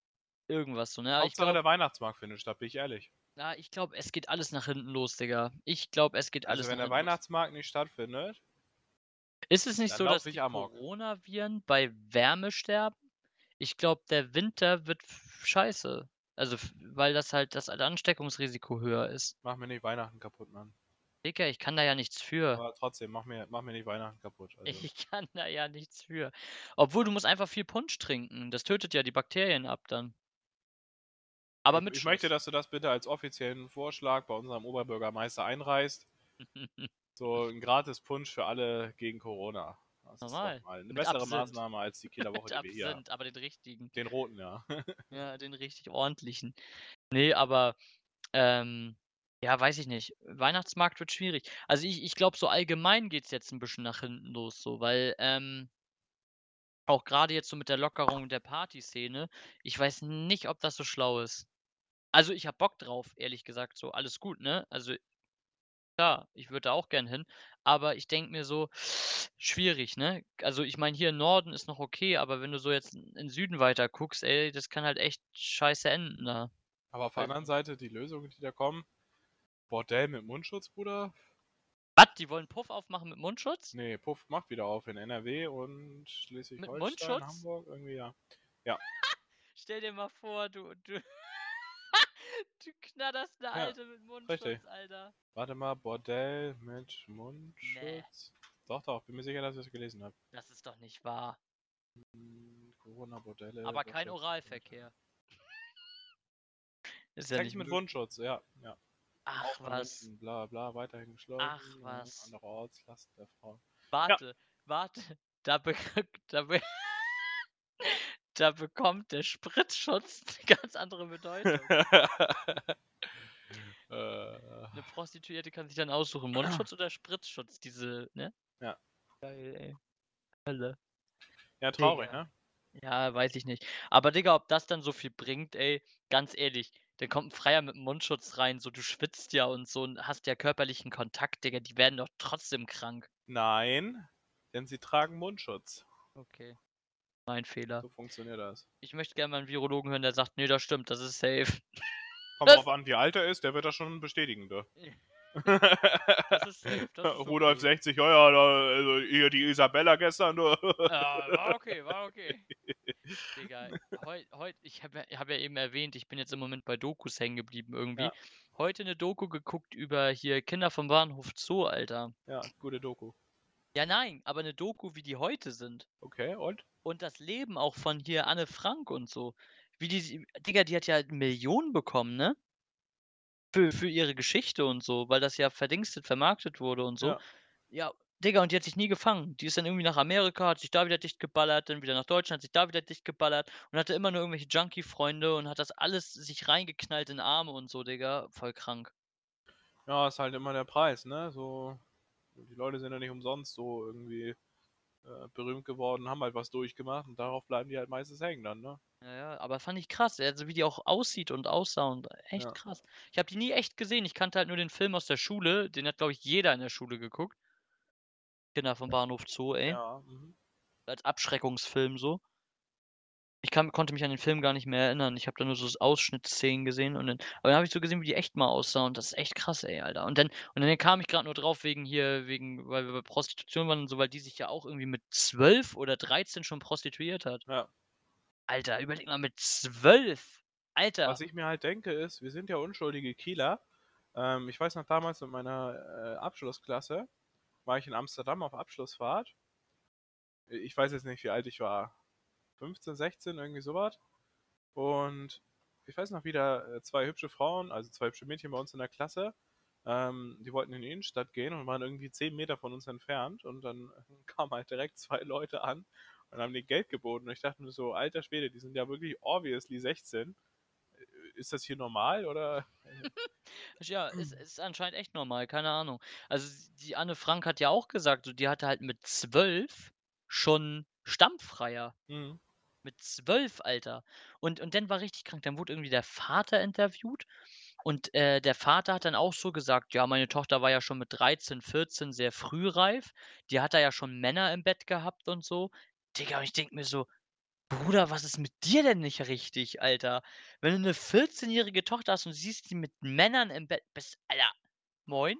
irgendwas so, ne? Hauptsache glaube, der Weihnachtsmarkt findet statt, bin ich ehrlich. Ja, ich glaube, es geht alles nach hinten los, Digga. Ich glaube, es geht alles Also wenn nach der hinten los. Weihnachtsmarkt nicht stattfindet, Ist es nicht so, dass die. Coronaviren bei Wärme sterben? Ich glaube, der Winter wird scheiße. Also, weil das halt das Ansteckungsrisiko höher ist. mach mir nicht Weihnachten kaputt, Mann. Digga, ich kann da ja nichts für. Aber trotzdem, mach mir, mach mir nicht Weihnachten kaputt. Also. Ich kann da ja nichts für. Obwohl, du musst einfach viel Punsch trinken. Das tötet ja die Bakterien ab dann. Aber ich, mit ich möchte, Schuss. dass du das bitte als offiziellen Vorschlag bei unserem Oberbürgermeister einreichst. So ein gratis Punsch für alle gegen Corona. Das Normal. ist mal eine Mit bessere Absinth. Maßnahme als die Kieler Woche, Mit die wir hier haben. Aber den richtigen. Den roten, ja. Ja, den richtig ordentlichen. Nee, aber, ähm, ja, weiß ich nicht. Weihnachtsmarkt wird schwierig. Also ich, ich glaube, so allgemein geht es jetzt ein bisschen nach hinten los, so, weil, ähm, auch gerade jetzt so mit der Lockerung der Partyszene, ich weiß nicht, ob das so schlau ist. Also ich habe Bock drauf, ehrlich gesagt, so, alles gut, ne? Also, klar, ich würde da auch gern hin, aber ich denke mir so, schwierig, ne? Also ich meine, hier im Norden ist noch okay, aber wenn du so jetzt in Süden weiter guckst, ey, das kann halt echt scheiße enden da. Aber auf der anderen Seite, die Lösungen, die da kommen, Bordell mit Mundschutz, Bruder. Was? Die wollen Puff aufmachen mit Mundschutz? Nee, Puff macht wieder auf in NRW und Schleswig-Holstein, Mundschutz? Hamburg, irgendwie ja. Stell dir mal vor, du, du, du knatterst eine Ja, Alte mit Mundschutz, richtig. Alter. Warte mal, Bordell mit Mundschutz. Doch, doch, bin mir sicher, dass ich das gelesen habe. Das ist doch nicht wahr. Corona-Bordelle. Aber kein Oralverkehr. Ist ja nicht mit. Mundschutz, ja. ja. Ach was. Bla bla, weiterhin geschlossen. Ach, was. Anderorts, Last der Frau. Warte, warte. Da, be da, be da bekommt der Spritzschutz eine ganz andere Bedeutung. äh, Eine Prostituierte kann sich dann aussuchen, Mundschutz oder Spritzschutz, diese, ne? Ja. Geil, ey. Hölle. ja, traurig, Digga. ne? Ja, weiß ich nicht. Aber Digga, ob das dann so viel bringt, ey, ganz ehrlich, dann kommt ein Freier mit einem Mundschutz rein, so du schwitzt ja und so und hast ja körperlichen Kontakt, Digga, die werden doch trotzdem krank. Nein, denn sie tragen Mundschutz. Okay. Mein Fehler. So funktioniert das. Ich möchte gerne mal einen Virologen hören, der sagt, nee, das stimmt, das ist safe. Kommt Das- drauf an, wie alt er ist, der wird das schon bestätigen, du. Das ist safe. Das ist Rudolf okay. 60, ja, ja, also hier die Isabella gestern, du. Ja, war okay, war okay. Digga, heut, heut, ich habe ja, hab ja eben erwähnt, ich bin jetzt im Moment bei Dokus hängen geblieben irgendwie. Ja. Heute eine Doku geguckt über hier Kinder vom Bahnhof Zoo, Alter. Ja, gute Doku. Ja, nein, aber eine Doku, wie die heute sind. Okay, und? Und das Leben auch von hier Anne Frank und so. Wie die, Digga, die hat ja Millionen bekommen, ne? Für, für ihre Geschichte und so, weil das ja verdingstet, vermarktet wurde und so. Ja. Ja, Digga, und die hat sich nie gefangen. Die ist dann irgendwie nach Amerika, hat sich da wieder dicht geballert, dann wieder nach Deutschland, hat sich da wieder dicht geballert und hatte immer nur irgendwelche Junkie-Freunde und hat das alles sich reingeknallt in Arme und so, Digga. Voll krank. Ja, ist halt immer der Preis, ne? So, die Leute sind ja nicht umsonst so irgendwie äh, berühmt geworden, haben halt was durchgemacht und darauf bleiben die halt meistens hängen dann, ne? Ja, ja, aber fand ich krass, also wie die auch aussieht und aussah und echt Ja. krass. Ich habe die nie echt gesehen. Ich kannte halt nur den Film aus der Schule. Den hat, glaube ich, jeder in der Schule geguckt. Kinder vom Bahnhof Zoo, ey. Ja, mhm. Als Abschreckungsfilm so. Ich kann, konnte mich an den Film gar nicht mehr erinnern. Ich habe da nur so Ausschnittsszenen gesehen und dann, aber dann habe ich so gesehen, wie die echt mal aussah und das ist echt krass, ey, Alter. Und dann, und dann kam ich gerade nur drauf wegen hier, wegen, weil wir bei Prostitution waren und so, weil die sich ja auch irgendwie mit 12 oder 13 schon prostituiert hat. ja. Alter, überleg mal, mit 12. Alter. Was ich mir halt denke ist, wir sind ja unschuldige Kieler. Ähm, ich weiß noch damals mit meiner äh, Abschlussklasse war ich in Amsterdam auf Abschlussfahrt. Ich weiß jetzt nicht, wie alt ich war. 15, 16, irgendwie sowas. Und ich weiß noch wieder äh, zwei hübsche Frauen, also zwei hübsche Mädchen bei uns in der Klasse. Ähm, die wollten in die Innenstadt gehen und waren irgendwie 10 Meter von uns entfernt. Und dann kamen halt direkt zwei Leute an und haben denen Geld geboten. Und ich dachte mir so, alter Schwede, die sind ja wirklich obviously 16 ist das hier normal oder? Ja, ist, ist anscheinend echt normal, keine Ahnung. Also die Anne Frank hat ja auch gesagt, so, die hatte halt mit zwölf schon Stammfreier. Mhm. Mit zwölf, Alter. Und, und dann war richtig krank. Dann wurde irgendwie der Vater interviewt. Und äh, der Vater hat dann auch so gesagt, ja, meine Tochter war ja schon mit 13, 14 sehr frühreif. Die hat da ja schon Männer im Bett gehabt und so. Digga, und ich denk mir so, Bruder, was ist mit dir denn nicht richtig, Alter? Wenn du eine 14-jährige Tochter hast und siehst die mit Männern im Bett, bist, Alter, moin?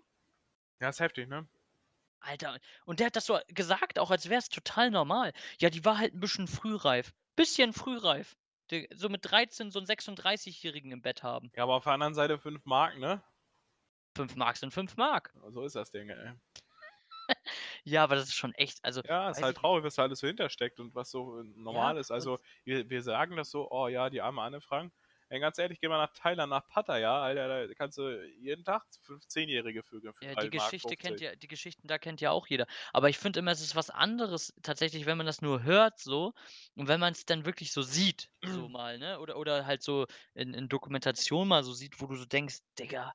Ja, ist heftig, ne? Alter, und der hat das so gesagt, auch als wäre es total normal. Ja, die war halt ein bisschen frühreif. Bisschen frühreif. So mit 13 so einen 36-Jährigen im Bett haben. Ja, aber auf der anderen Seite 5 Mark, ne? 5 Mark sind 5 Mark. So ist das Ding, ey. Ja, aber das ist schon echt, also, Ja, ist weiß halt traurig, was da alles so hintersteckt und was so äh, normal ist. und- Also, wir, wir sagen das so, oh ja, die arme Anne Frank. Ey, ganz ehrlich, geh mal nach Thailand, nach Pattaya, Alter, da kannst du jeden Tag 15-jährige Vögel für Ja, die Geschichte kennt 50. ja, die Geschichten da kennt ja auch jeder. Aber ich finde immer, es ist was anderes tatsächlich, wenn man das nur hört so und wenn man es dann wirklich so sieht, so mal, ne? Oder, oder halt so in, in Dokumentation mal so sieht, wo du so denkst, Digga,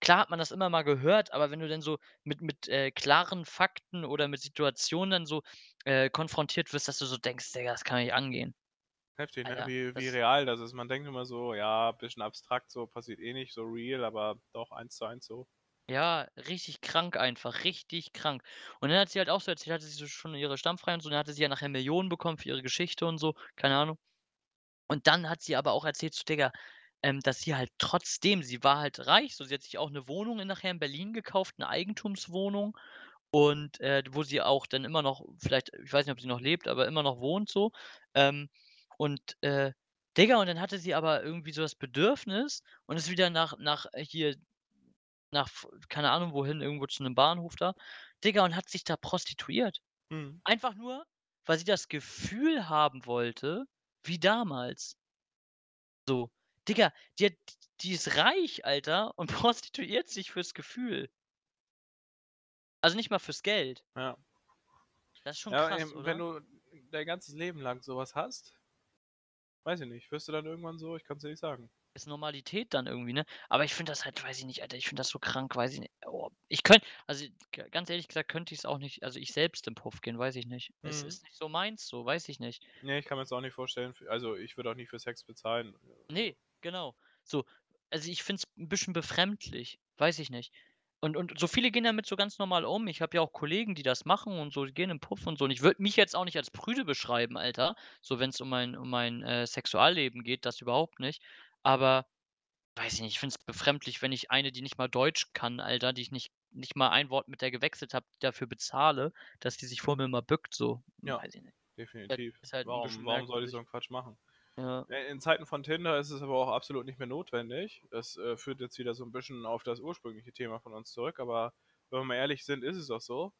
klar hat man das immer mal gehört, aber wenn du dann so mit, mit äh, klaren Fakten oder mit Situationen dann so äh, konfrontiert wirst, dass du so denkst, Digga, das kann nicht angehen. Heftig, ne? Alter, Wie, wie das- real das ist. Man denkt immer so, ja, bisschen abstrakt, so passiert eh nicht, so real, aber doch eins zu eins so. Ja, richtig krank einfach, richtig krank. Und dann hat sie halt auch so erzählt, hatte sie so schon ihre Stammfreien und so, dann hatte sie ja nachher Millionen bekommen für ihre Geschichte und so, keine Ahnung. Und dann hat sie aber auch erzählt, so, Digga, ähm, dass sie halt trotzdem sie war halt reich, so sie hat sich auch 'ne Wohnung in nachher in Berlin gekauft, 'ne Eigentumswohnung und, äh, wo sie auch dann immer noch vielleicht ich weiß nicht, ob sie noch lebt, aber immer noch wohnt so. Ähm, und, äh, Digga, und dann hatte sie aber irgendwie so das Bedürfnis und ist wieder nach nach äh, hier nach f keine Ahnung wohin, irgendwo zu 'nem Bahnhof da, Digga, und hat sich da prostituiert. Mhm. Einfach nur, weil sie das Gefühl haben wollte wie damals. So. Digga, die die ist reich, Alter, und prostituiert sich fürs Gefühl. Also, nicht mal fürs Geld. Ja. Das ist schon Ja, krass, ähm, wenn oder? du dein ganzes Leben lang so was hast weiß ich nicht, wirst du dann irgendwann so? Ich kann's dir nicht sagen. Ist Normalität dann irgendwie, ne? Aber ich finde das halt weiß ich nicht, Alter, ich finde das so krank, weiß ich nicht. Oh, ich könnt also, ganz ehrlich gesagt könnte ich's auch nicht also, ich selbst in Puff gehen, weiß ich nicht. Es Mhm. ist nicht so meins so, weiß ich nicht. Ne, ich kann mir's auch nicht vorstellen also, ich würde auch nicht für Sex bezahlen. Ne, genau. So, also, ich finde es 'n bisschen befremdlich, weiß ich nicht. Und und so viele gehen damit so ganz normal um. Ich habe ja auch Kollegen, die das machen und so, die gehen in Puff und so. Und ich würde mich jetzt auch nicht als prüde beschreiben, Alter, so wenn's um mein um mein, äh, Sexualleben geht, das überhaupt nicht. Aber weiß ich nicht, ich finde es befremdlich, wenn ich eine, die nicht mal Deutsch kann, Alter, die ich nicht nicht mal ein Wort mit der gewechselt habe, dafür bezahle, dass die sich vor mir mal bückt so. Ja, Weiß ich nicht. Halt definitiv. halt Warum warum soll ich so merkwürdig. 'n Quatsch machen? Ja. Äh, in Zeiten von Tinder ist es aber auch absolut nicht mehr notwendig. Das, äh, führt jetzt wieder so 'n bisschen auf das ursprüngliche Thema von uns zurück, aber wenn wir mal ehrlich sind, ist es auch so.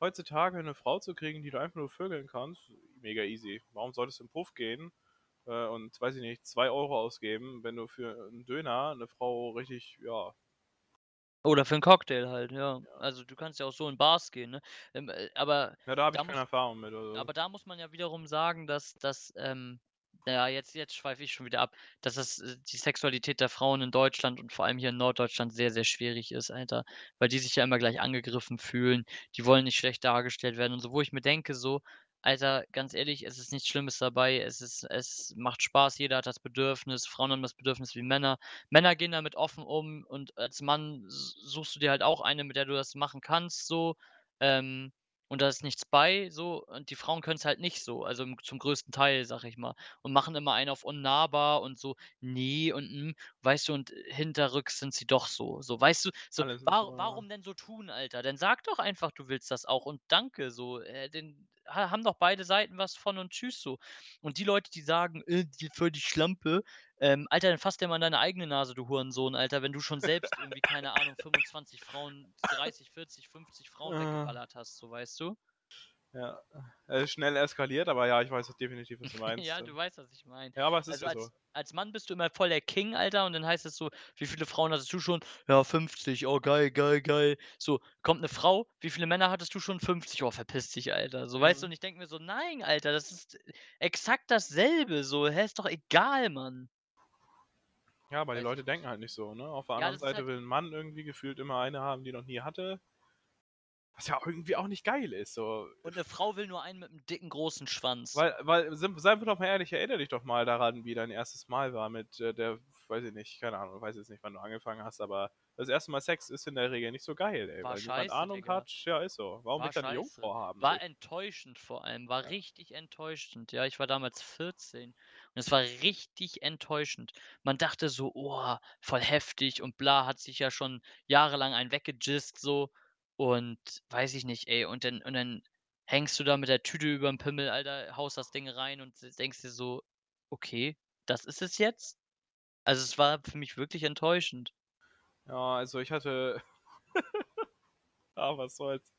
Heutzutage 'ne Frau zu kriegen, die du einfach nur vögeln kannst, mega easy. Warum solltest du in Puff gehen, äh, und, weiß ich nicht, 2 € ausgeben, wenn du für 'n Döner 'ne Frau richtig, ja Oder für 'n Cocktail halt, ja. Ja. Also, du kannst ja auch so in Bars gehen, ne? Ähm, äh, aber Ja, da habe ich keine muss Erfahrung mit, also aber da muss man ja wiederum sagen, dass dass, ähm ja, jetzt jetzt schweife ich schon wieder ab, dass das äh, die Sexualität der Frauen in Deutschland und vor allem hier in Norddeutschland sehr, sehr schwierig ist, Alter, weil die sich ja immer gleich angegriffen fühlen. Die wollen nicht schlecht dargestellt werden und so, wo ich mir denke so: „Alter, ganz ehrlich, es ist nichts Schlimmes dabei. Es ist es macht Spaß. Jeder hat das Bedürfnis. Frauen haben das Bedürfnis wie Männer. Männer gehen damit offen um und als Mann suchst du dir halt auch eine, mit der du das machen kannst so, ähm, und da ist nichts bei so und die Frauen können's halt nicht so, also, im zum größten Teil, sage ich mal, und machen immer einen auf unnahbar und so: „Ne und, hm“, weißt du, und hinterrücks sind sie doch so. So, weißt du? So, Alle sind wa so, ja. warum denn so tun, Alter? Dann sag doch einfach, du willst das auch und danke so. Äh, dann ha haben doch beide Seiten was von und tschüss so. Und die Leute, die sagen: „Äh, die voll die Schlampe“, ähm, Alter, dann fass dir mal in deine eigene Nase, du Hurensohn, Alter, wenn du schon selbst irgendwie, keine Ahnung, 25 Frauen, 30, 40, 50 Frauen Ah. weggeballert hast, so, weißt du? Ja, äh, schnell eskaliert, aber ja, ich weiß definitiv, was du meinst, Ja, du weißt, was ich meine. Ja, aber es ist Also, ja so. als als Mann bist du immer voll der King, Alter, und dann heißt es so: „Wie viele Frauen hattest du schon?“ „Ja, 50.“ „Oh, geil, geil, geil.“ So, kommt 'ne Frau: „Wie viele Männer hattest du schon?“ „50.“ „Oh, verpiss dich, Alter.“ So, weißt du? Mhm. Und ich denke mir so: „Nein, Alter, das ist exakt dasselbe so. Hä, ist doch egal, Mann.“ Ja, aber die Weiß Leute ich denken halt nicht so, ne? Auf der Ja, anderen das ist Seite halt will 'n Mann irgendwie gefühlt immer eine haben, die noch nie hatte. Was ja irgendwie auch nicht geil ist, so. Und 'ne Frau will nur einen mit 'm dicken, großen Schwanz. Weil weil sind seien wir doch mal ehrlich, erinnere dich doch mal daran, wie dein 1. Mal war mit, äh, der weiß ich nicht, keine Ahnung, weiß jetzt nicht, wann du angefangen hast, aber das 1. Mal Sex ist in der Regel nicht so geil, ey, War weil niemand scheiße, Ahnung Digga. hat. Ja, ist so. Warum will ich dann 'ne scheiße. Jungfrau haben? War enttäuschend vor allem, war richtig enttäuschend. Ja, ich war damals 14 und es war richtig enttäuschend. Man dachte so: „Oh, voll heftig und bla“, hat sich ja schon jahrelang einen weggejizzt so und weiß ich nicht, ey, und dann und dann hängst du da mit der Tüte überm Pimmel, Alter, haust das Ding rein und denkst dir so: „Okay, das ist es jetzt?“ Also, es war für mich wirklich enttäuschend. Ja, also, ich hatte ach, was soll's.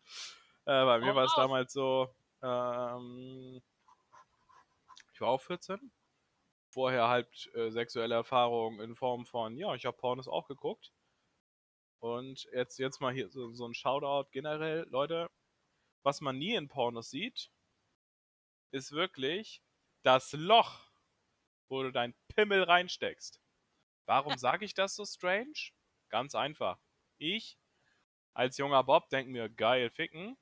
Äh, bei mir Hau war's raus! damals so, ähm ich war auch 14. Vorher halt, äh, sexuelle Erfahrung in Form von ja, ich habe Pornos auch geguckt. Und jetzt jetzt mal hier so so 'n Shoutout generell, Leute, was man nie in Pornos sieht ist wirklich das Loch, wo du deinen Pimmel reinsteckst. Warum sage ich das so strange? Ganz einfach. Ich als junger Bob denke mir: „Geil ficken.“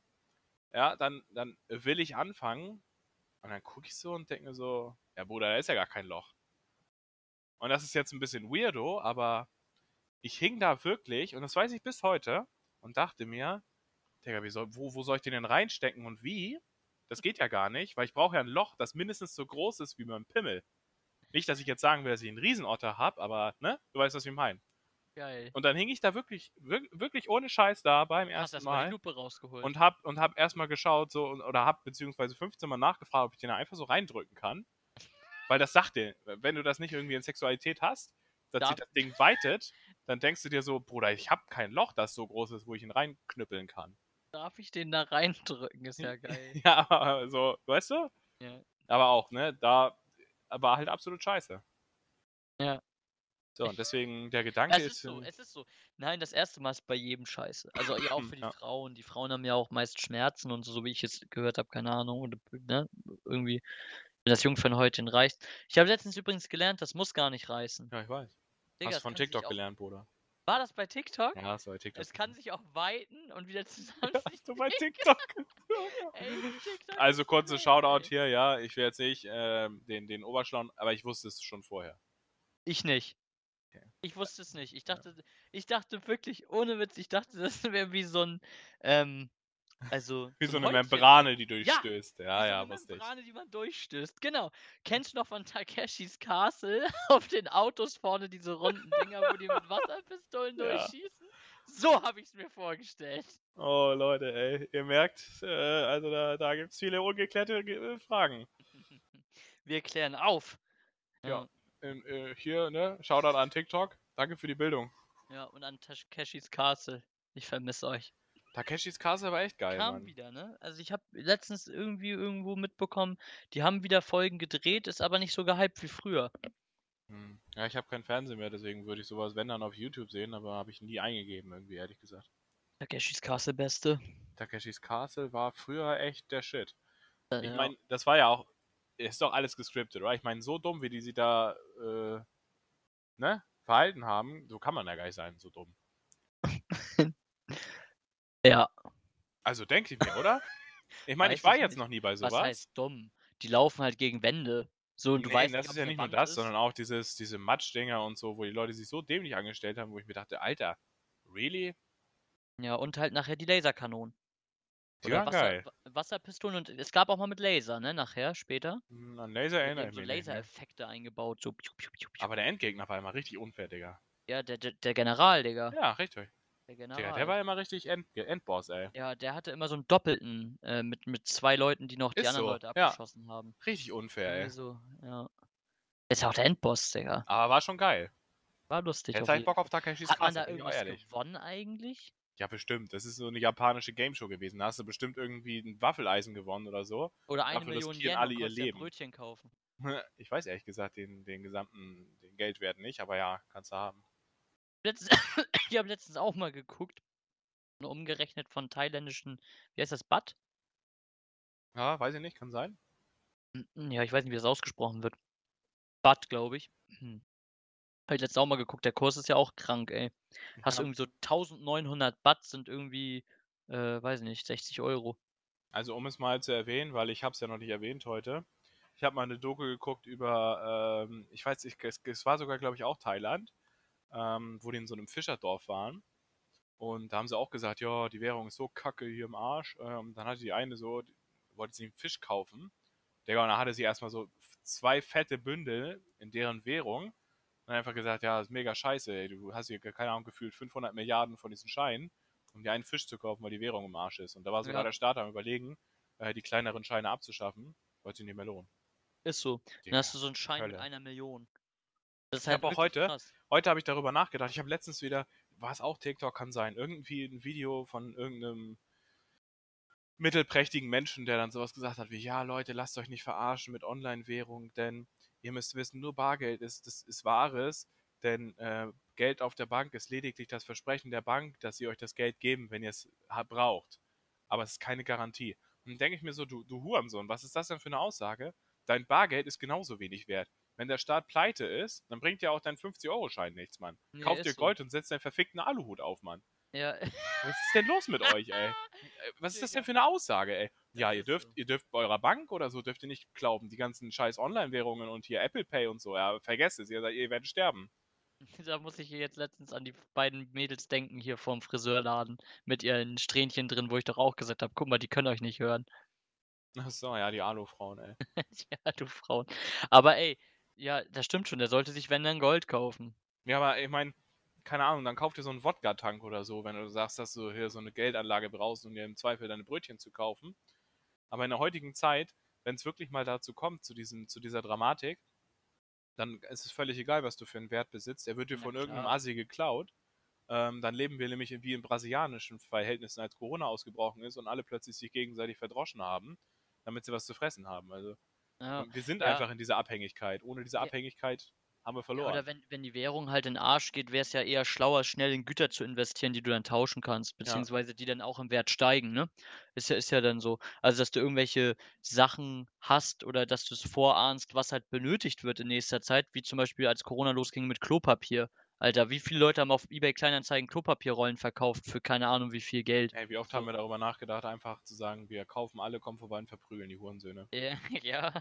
Ja, dann dann will ich anfangen und dann gucke ich so und denke mir so: „Ja, Bruder, da ist ja gar kein Loch.“ Und das ist jetzt 'n bisschen weirdo, aber ich hing da wirklich und das weiß ich bis heute und dachte mir: „Digga, wo wo soll ich den denn reinstecken und wie? Das geht ja gar nicht, weil ich brauche ja 'n Loch, das mindestens so groß ist wie mein Pimmel.“ Nicht, dass ich jetzt sagen will, dass ich einen Riesenotter habe, aber, ne? Du weißt, was ich meine. Geil. Und dann hing ich da wirklich, wir- wirklich ohne Scheiß da beim Hast ersten die Mal Lupe rausgeholt. und hab, und hab erstmal geschaut, so, oder hab beziehungsweise 15 Mal nachgefragt, ob ich den da einfach so reindrücken kann. Weil das sagt dir, wenn du das nicht irgendwie in Sexualität hast, dass Darf- sich das Ding weitet, dann denkst du dir so, Bruder, ich hab kein Loch, das so groß ist, wo ich ihn reinknüppeln kann. Darf ich den da reindrücken? Ist ja geil. Ja, aber so, weißt du? ja. Aber auch, ne, da war halt absolut scheiße. Ja. So, und deswegen der Gedanke Es ist so, es ist so. Nein, das erste Mal ist bei jedem scheiße. Also ja, auch für die Ja. Frauen. Die Frauen haben ja auch meist Schmerzen und so, so wie ich jetzt gehört habe, keine Ahnung. Oder, ne? Irgendwie, wenn das Jungfernhäutchen reißt. Ich habe letztens übrigens gelernt, das muss gar nicht reißen. ja, ich weiß. Digga, Hast von TikTok auch, gelernt, Bruder. War das bei TikTok? Ja, das war bei TikTok. Es kann sich auch weiten und wieder zusammenziehen. Hast du bei TikTok? Ey, TikTok Also kurze Shoutout ey. hier, ja, ich will jetzt nicht ähm, den, den Oberschlauen, aber ich wusste es schon vorher. Ich nicht. Okay. Ich wusste es nicht. Ich dachte, ich dachte wirklich, ohne Witz, ich dachte, das wäre wie so ein, ähm, also. Wie so ein eine Häutchen. Membrane, die Ja, durchstößt. Ja, Wie so ja, eine ich. Membrane, die man durchstößt. Genau. Kennst du noch von Takeshis Castle auf den Autos vorne diese runden Dinger, wo die mit Wasserpistolen Ja. durchschießen? So habe ich es mir vorgestellt. Oh, Leute, ey, ihr merkt, äh, also da, da gibt es viele ungeklärte äh, Fragen. Wir klären auf. Ja. Ähm, äh, hier, ne, Shoutout an TikTok. Danke für die Bildung. Ja, und an Takeshis Castle. Ich vermisse euch. Takeshis Castle war echt geil, Kam Mann. wieder, ne? Also ich habe letztens irgendwie irgendwo mitbekommen, die haben wieder Folgen gedreht, ist aber nicht so gehypt wie früher. Hm. Ja, ich habe kein Fernsehen mehr, deswegen würde ich sowas, wenn dann, auf YouTube sehen, aber habe ich nie eingegeben, irgendwie, ehrlich gesagt. Takeshis Castle beste. Takeshis Castle war früher echt der Shit. Äh, Ich meine, das war ja auch, ist doch alles gescriptet, oder? Ich meine, so dumm, wie die sich da, äh, ne, verhalten haben, so kann man ja gar nicht sein, so dumm. Ja, Also denke ich mir, oder? Ich meine, ich war jetzt nicht. noch nie bei was sowas. heißt dumm? Die laufen halt gegen Wände. So, und du nee, weißt das ist ja nicht nur das, ist. sondern auch dieses, diese Matschdinger und so, wo die Leute sich so dämlich angestellt haben, wo ich mir dachte, Alter, really? Ja, und halt nachher die Laserkanonen. Die waren Wasser, geil. Wa- Wasserpistolen und es gab auch mal mit Laser, ne? Nachher, später. Hm, An Laser erinnere ich so mich nicht mehr. Lasereffekte eingebaut. So. Aber der Endgegner war immer richtig unfair, Digga. Ja, der, der, der General, Digga. Ja, richtig. Der Digga, General. der war immer richtig End Endboss, ey. ja, der hatte immer so einen doppelten äh, mit, mit zwei Leuten, die noch die Ist anderen so, Leute ja. abgeschossen haben. Richtig unfair, ey. so, ja. Ist ja auch der Endboss, Digga. Aber war schon geil. War lustig. Jetzt halt Bock auf Takeshis. Hat man da irgendwas ehrlich. gewonnen eigentlich? Ja, bestimmt. Das ist so eine japanische Gameshow gewesen. Da hast du bestimmt irgendwie ein Waffeleisen gewonnen oder so. Oder eine Dafür Million Yen alle ihr ja Leben. Brötchen kaufen. Ich weiß ehrlich gesagt den, den gesamten den Geldwert nicht, aber ja, kannst du haben. Ich habe letztens auch mal geguckt. Umgerechnet von thailändischen, wie heißt das, Baht? Ja, weiß ich nicht, kann sein. Ja, ich weiß nicht, wie das ausgesprochen wird. Baht, glaube ich. Hm. Habe ich letztens auch mal geguckt. Der Kurs ist ja auch krank, ey. Hast Ja. irgendwie so 1900 Baht sind irgendwie, äh, weiß nicht, 60 Euro. Also um es mal zu erwähnen, weil ich habe es ja noch nicht erwähnt heute. Ich habe mal eine Doku geguckt über, ähm, ich weiß nicht, es, es war sogar, glaube ich, auch Thailand, ähm, wo die in so einem Fischerdorf waren. Und da haben sie auch gesagt, ja, die Währung ist so kacke hier im Arsch. Ähm, dann hatte die eine so, die- wollte sie einen Fisch kaufen. Digga, und dann hatte sie erstmal so zwei fette Bündel in deren Währung. Und einfach gesagt, ja, das ist mega scheiße, ey. Du hast hier, keine Ahnung, gefühlt 500 Milliarden von diesen Scheinen, um dir einen Fisch zu kaufen, weil die Währung im Arsch ist. Und da war sogar Ja. der Staat am überlegen, äh, die kleineren Scheine abzuschaffen, weil sie nicht mehr lohnen. Ist so. Dann hast du so einen Schein mit Hölle. einer Million. Das ist Ich hab auch heute- krass. Heute habe ich darüber nachgedacht. Ich habe letztens wieder, war es auch TikTok, kann sein, irgendwie ein Video von irgendeinem mittelprächtigen Menschen, der dann sowas gesagt hat wie, ja Leute, lasst euch nicht verarschen mit Online-Währung, denn ihr müsst wissen, nur Bargeld ist, das ist Wahres, denn äh, Geld auf der Bank ist lediglich das Versprechen der Bank, dass sie euch das Geld geben, wenn ihr es braucht. Aber es ist keine Garantie. Und dann denke ich mir so, du, du Hurensohn, was ist das denn für eine Aussage? Dein Bargeld ist genauso wenig wert. Wenn der Staat pleite ist, dann bringt dir auch dein 50-Euro-Schein nichts, Mann. Nee, Kauf dir so. Gold und setz deinen verfickten Aluhut auf, Mann. Ja, Was ist denn los mit euch, ey? Äh, Was ist das denn für eine Aussage, ey? Ja, ihr dürft, so. ihr dürft bei eurer Bank oder so dürft ihr nicht glauben, die ganzen scheiß Online-Währungen und hier Apple Pay und so, ja, vergesst es, ihr, ihr werdet sterben. da muss ich jetzt letztens an die beiden Mädels denken hier vorm Friseurladen mit ihren Strähnchen drin, wo ich doch auch gesagt habe, guck mal, die können euch nicht hören. Ach so, ja, die Alu-Frauen, ey. ja, du Frauen. Aber ey, Ja, das stimmt schon. Der sollte sich, wenn dann Gold kaufen. Ja, aber ich meine, keine Ahnung, dann kauf dir so einen Wodka-Tank oder so, wenn du sagst, dass du hier so eine Geldanlage brauchst, um dir im Zweifel deine Brötchen zu kaufen. Aber in der heutigen Zeit, wenn es wirklich mal dazu kommt, zu, diesem, zu dieser Dramatik, dann ist es völlig egal, was du für einen Wert besitzt. Er wird dir von klar. irgendeinem Assi geklaut. Ähm, dann leben wir nämlich wie in brasilianischen Verhältnissen, als Corona ausgebrochen ist und alle plötzlich sich gegenseitig verdroschen haben, damit sie was zu fressen haben. Also Ja. wir sind Ja. einfach in dieser Abhängigkeit. Ohne diese Ja. Abhängigkeit haben wir Ja, verloren. oder wenn, wenn die Währung halt in den Arsch geht, wäre es ja eher schlauer, schnell in Güter zu investieren, die du dann tauschen kannst, beziehungsweise die dann auch im Wert steigen, ne? Ist ja, ist ja dann so. Also, dass du irgendwelche Sachen hast oder dass du es vorahnst, was halt benötigt wird in nächster Zeit, wie zum Beispiel als Corona losging mit Klopapier. Alter, wie viele Leute haben auf eBay Kleinanzeigen Klopapierrollen verkauft für keine Ahnung wie viel Geld? Ey, wie oft haben wir darüber nachgedacht, einfach zu sagen, wir kaufen alle, kommen vorbei und verprügeln die Hurensöhne. Ja, ja.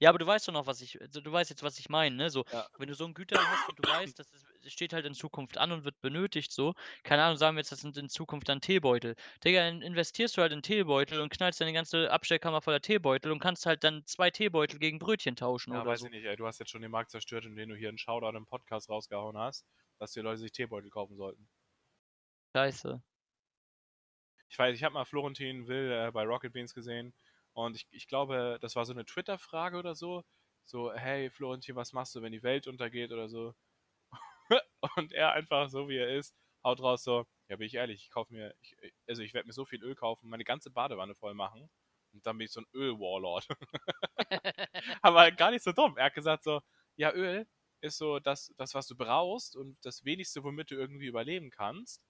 Ja, aber du weißt doch noch, was ich du weißt jetzt, was ich meine, ne? So, Ja. wenn du so 'n Güter hast und du weißt, das ist steht halt in Zukunft an und wird benötigt so. Keine Ahnung, sagen wir jetzt, das sind in Zukunft dann Teebeutel. Digga, dann investierst du halt in Teebeutel und knallst deine ganze Abstellkammer voller Teebeutel und kannst halt dann 2 Teebeutel gegen Brötchen tauschen Ja, oder weiß so. ich nicht, ey. Du hast jetzt schon den Markt zerstört, indem du hier einen Shoutout im Podcast rausgehauen hast, dass die Leute sich Teebeutel kaufen sollten. Scheiße. Ich weiß, ich habe mal Florentin Will äh, bei Rocket Beans gesehen und ich, ich glaube, das war so eine Twitter-Frage oder so. So, hey Florentin, was machst du, wenn die Welt untergeht oder so? und er einfach so wie er ist, haut raus so, ja, bin ich ehrlich, ich kaufe mir, ich, also ich werde mir so viel Öl kaufen, meine ganze Badewanne voll machen und dann bin ich so ein Öl-Warlord. Aber gar nicht so dumm. Er hat gesagt so, ja, Öl ist so das, das, was du brauchst und das wenigste, womit du irgendwie überleben kannst.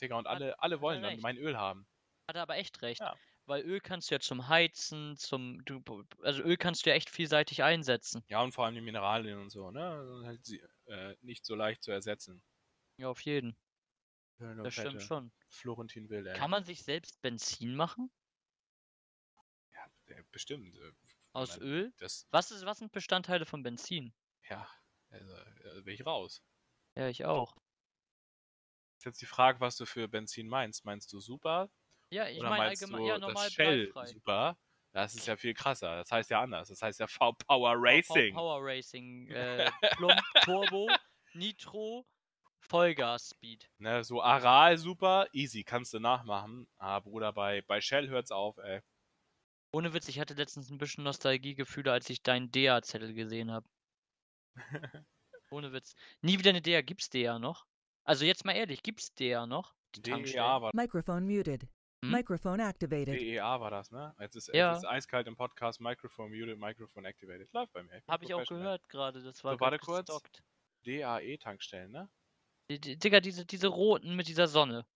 Digga, und alle, alle wollen dann mein Öl haben. Hat er aber echt recht. Ja. Weil Öl kannst du ja zum Heizen, zum du also Öl kannst du ja echt vielseitig einsetzen. Ja, und vor allem die Mineralien und so, ne? Halt sie, äh, nicht so leicht zu ersetzen. Ja, auf jeden. Schöne, Das stimmt schon. Florentin Will, ey. Kann man sich selbst Benzin machen Ja, bestimmt. äh, aus man Öl? Das, Was ist was sind Bestandteile von Benzin? ja, also, äh, bin ich raus. Ja, ich auch. Ist jetzt die Frage, was du für Benzin meinst. Meinst du super? Ja, ich meine allgemein du ja, normal das Shell bleifrei. super? Das ist ja viel krasser. Das heißt ja anders. Das heißt ja V-Power Racing. Power Racing, äh, Plump, Turbo, Nitro, Vollgas Speed. Ne, so Aral super, easy, kannst du nachmachen. Ah, Bruder, bei, bei Shell hört's auf, ey. Ohne Witz, ich hatte letztens ein bisschen Nostalgiegefühle, als ich deinen DEA-Zettel gesehen habe. Ohne Witz. Nie wieder eine DEA. Gibt's DEA noch? Also jetzt mal ehrlich, gibt's DEA noch? Die DEA war, Microphone muted. Hm? Microphone activated. DEA war das, ne? Jetzt ist, Ja. jetzt ist eiskalt im Podcast, Microphone muted, Microphone activated. Läuft bei mir. Habe ich auch gehört gerade. Das war So, warte kurz. DAE-Tankstellen, ne? Die- die- Digga, diese, diese roten mit dieser Sonne.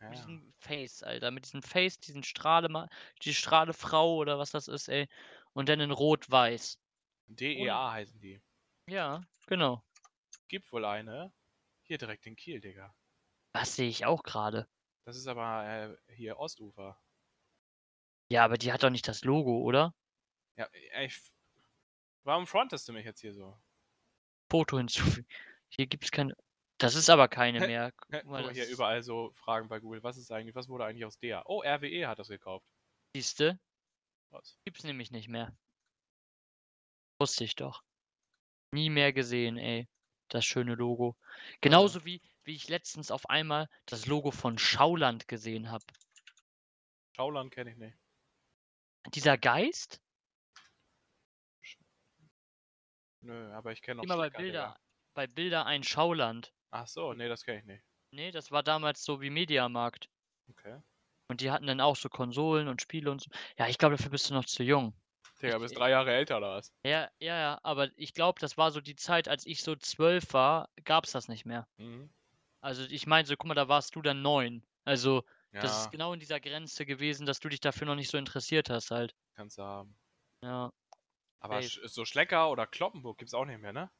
Ja. Mit diesem Face, Alter. Mit diesem Face, diesen Strahle, die Strahlefrau oder was das ist, ey. Und dann in Rot-Weiß. DEA heißen die. Ja, genau. Gibt wohl eine. Hier direkt in Kiel, Digga. Das sehe ich auch gerade. Das ist aber äh, hier Ostufer. Ja, aber die hat doch nicht das Logo, oder? Ja, f- warum frontest du mich jetzt hier so? Foto hinzufügen. Hier gibt's keine. Das ist aber keine mehr. Guck mal, mal, hier überall so Fragen bei Google. Was ist eigentlich, was wurde eigentlich aus DEA? Oh, RWE hat das gekauft. Siehste, Was? gibt's nämlich nicht mehr. Wusste ich doch. Nie mehr gesehen, ey. Das schöne Logo. Genauso wie, wie ich letztens auf einmal das Logo von Schauland gesehen habe. Schauland kenne ich nicht. Dieser Geist? Nö, aber ich kenne noch Immer bei Bilder, Digga. bei Bilder ein Schauland. Ach so, nee, das kenne ich nicht. Nee, das war damals so wie Mediamarkt. Okay. Und die hatten dann auch so Konsolen und Spiele und so. Ja, ich glaube, dafür bist du noch zu jung. Digga, bist drei Jahre älter oder was? Ja, ja, ja, aber ich glaube, das war so die Zeit, als ich so zwölf war, gab's das nicht mehr. Mhm. Also ich meine, so, guck mal, da warst du dann neun. Also, Ja, das ist genau in dieser Grenze gewesen, dass du dich dafür noch nicht so interessiert hast halt. kannst du haben. Ja. Aber. Sch- so Schlecker oder Kloppenburg gibt's auch nicht mehr, ne?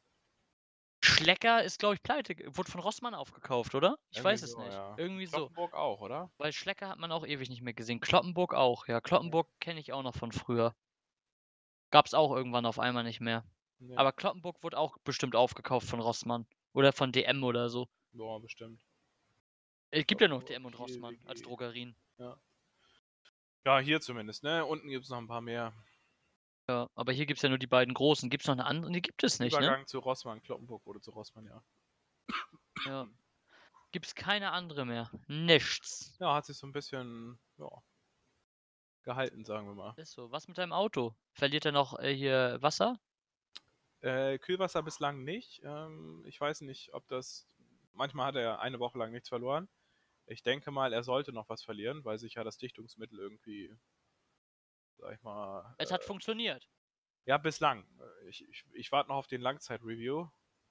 Schlecker ist, glaube ich, pleite. Wurde von Rossmann aufgekauft, oder? Ich Irgendwie weiß es so, nicht. ja. Irgendwie so. Kloppenburg auch, oder? Weil Schlecker hat man auch ewig nicht mehr gesehen. Kloppenburg auch, ja. Kloppenburg kenne ich auch noch von früher. Gab's auch irgendwann auf einmal nicht mehr. Nee. Aber Kloppenburg wurde auch bestimmt aufgekauft von Rossmann. Oder von DM oder so. Boah, bestimmt. Es gibt ja noch DM und Rossmann als. Drogerien. Ja, hier zumindest, ne? Unten gibt's noch ein paar mehr. Ja, aber hier gibt's ja nur die beiden großen. Gibt's noch eine andere? Die gibt es nicht, ne? Übergang zu Rossmann, Kloppenburg oder zu Rossmann, ja. Ja. Gibt's keine andere mehr. Nichts. Ja, hat sich so ein bisschen, ja, gehalten, sagen wir mal. Ist so. Was mit deinem Auto? Verliert er noch äh, hier Wasser? Äh, Kühlwasser bislang nicht. Ähm, ich weiß nicht, ob das. Manchmal hat er eine Woche lang nichts verloren. Ich denke mal, er sollte noch was verlieren, weil sich ja das Dichtungsmittel irgendwie, sag ich mal. Es äh, hat funktioniert. ja, bislang. Ich, ich, ich warte noch auf den Langzeit-Review.